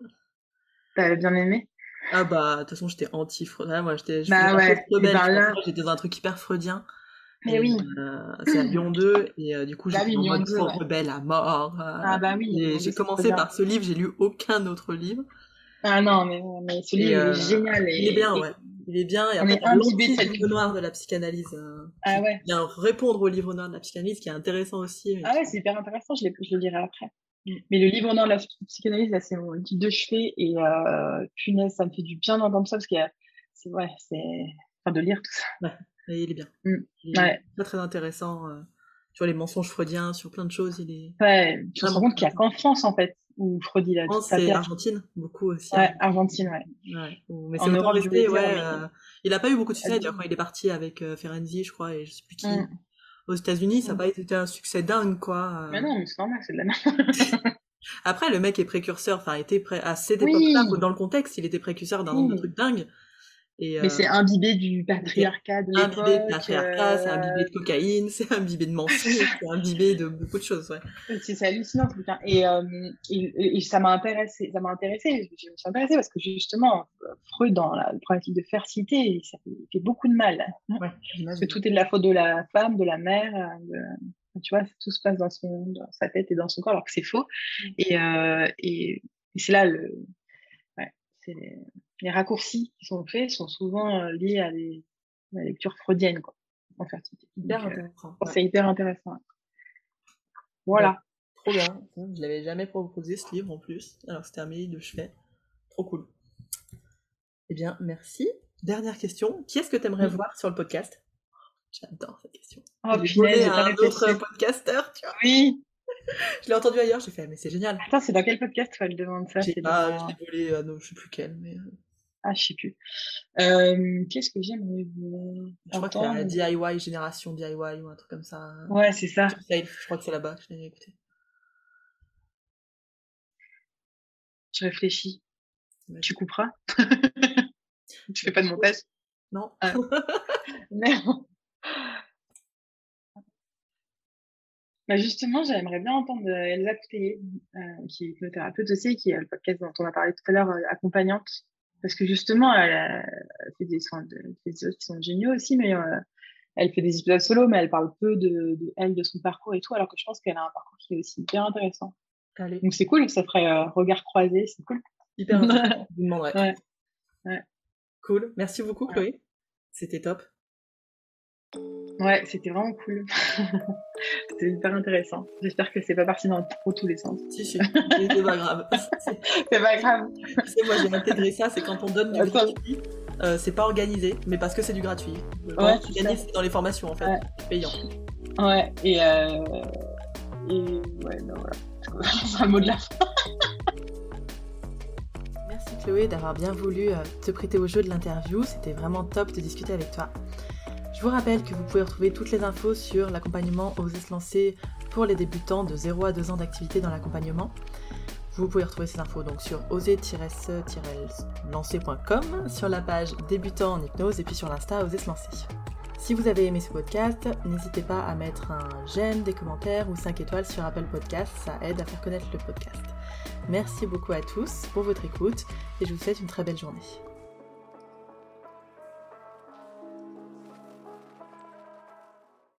T'avais bien aimé? Ah bah, de toute façon, j'étais anti-freudien. Moi, j'étais bah ouais, ben j'étais dans un truc hyper freudien. Mais oui. Euh, c'est à Lyon 2, et euh, du coup, bah j'ai bah oui, en rebelle à mort. Euh, ah bah oui. Et j'ai commencé par ce livre, j'ai lu aucun autre livre. Ah non, mais, mais ce livre est génial. Et, il est bien, ouais il est bien. Et on est imbibé de livre noir de la psychanalyse. Euh, ah ouais. Bien répondre au livre noir de la psychanalyse qui est intéressant aussi. Ah ouais, c'est hyper intéressant. Je, je le dirai après. Mm. Mais le livre noir de la psychanalyse, là, c'est mon guide de chevet et euh, punaise, ça me fait du bien d'entendre ça parce que c'est ouais, c'est enfin de lire tout ça. Ouais, et il est bien. Mm. Il est très très intéressant. Euh, tu vois les mensonges freudiens sur plein de choses, il est. Ouais, tu te rends compte qu'il n'y a qu'en France en fait ou Frodi là c'est Argentine beaucoup aussi ouais Argentine ouais, ouais. mais c'est autant resté ouais euh, il a pas eu beaucoup de succès d'ailleurs quand il est parti avec euh, Ferenzi je crois et je sais plus qui mm. aux États-Unis ça n'a mm. pas été un succès dingue quoi euh. mais non mais c'est normal c'est de la merde après le mec est précurseur enfin était pré... à cette époque-là dans le contexte il était précurseur d'un nombre de trucs dingues mais euh, c'est imbibé du patriarcat de. Imbibé de patriarcat, c'est imbibé de cocaïne, c'est imbibé de mensonges, c'est imbibé de beaucoup de choses, ouais. C'est hallucinant, ce bouquin. Et, euh, et, et, ça m'a intéressé, ça m'a intéressé, je me suis intéressée parce que justement, Freud, dans la problématique de fertilité, ça fait beaucoup de mal. Ouais, parce que tout est de la faute de la femme, de la mère, de, tu vois, tout se passe dans, son, dans sa tête et dans son corps, alors que c'est faux. Mm. Et, euh, et, c'est là le, ouais, c'est les raccourcis qui sont faits sont souvent euh, liés à, des, la lecture freudienne, quoi, en fertilité. Hyper euh, intéressant. C'est hyper intéressant. Voilà. trop bien. Je l'avais jamais proposé ce livre en plus. Alors c'était un livre de chevet. Trop cool. Eh bien, merci. Dernière question. Qui est-ce que tu aimerais voir sur le podcast? J'adore cette question. Oh, punaise, un autre podcasteur, tu vois. Oui. je l'ai entendu ailleurs, j'ai fait, mais c'est génial. Attends, c'est dans quel podcast tu elle demande ça? C'est pas, dans... je l'ai volé, non, je sais plus quel, mais. Ah, je sais plus. Euh, Qu'est-ce que j'aime Je crois y a la DIY, Génération DIY ou un truc comme ça. Ouais, c'est ça. Je crois que c'est là-bas, je l'ai écouté. Je réfléchis. Tu couperas? Tu fais pas de montage? Non. Ah. non. Bah justement, j'aimerais bien entendre Elsa Couteillé, euh, qui est hypnothérapeute aussi, qui est le podcast dont on a parlé tout à l'heure, euh, accompagnante. Parce que justement, elle, fait des soins de, des qui sont géniaux aussi, mais euh, elle fait des épisodes solo, mais elle parle peu de, de, elle, de son parcours et tout, alors que je pense qu'elle a un parcours qui est aussi bien intéressant. Allez. Donc c'est cool, ça ferait euh, regard croisé, c'est cool. Hyper intéressant. Je vous demanderai. Ouais. ouais. Cool. Merci beaucoup, Chloé. C'était top. Ouais, c'était vraiment cool. c'était hyper intéressant. J'espère que c'est pas parti dans trop tous les sens. Si, si, c'est pas grave. c'est pas grave. Tu sais, moi j'ai intégré ça, c'est quand on donne du gratuit, euh, c'est pas organisé, mais parce que c'est du gratuit. ouais, tu gagnes, c'est dans les formations en fait, ouais. payant. Ouais, et, euh... et ouais, non, voilà. c'est un mot de la fin. Merci Chloé d'avoir bien voulu euh, te prêter au jeu de l'interview, c'était vraiment top de discuter avec toi. Je vous rappelle que vous pouvez retrouver toutes les infos sur l'accompagnement Oser se lancer pour les débutants de 0 à 2 ans d'activité dans l'accompagnement. Vous pouvez retrouver ces infos donc sur oser-se-lancer.com, sur la page débutants en hypnose et puis sur l'insta Oser se lancer. Si vous avez aimé ce podcast, n'hésitez pas à mettre un j'aime, des commentaires ou 5 étoiles sur Apple Podcast, ça aide à faire connaître le podcast. Merci beaucoup à tous pour votre écoute et je vous souhaite une très belle journée.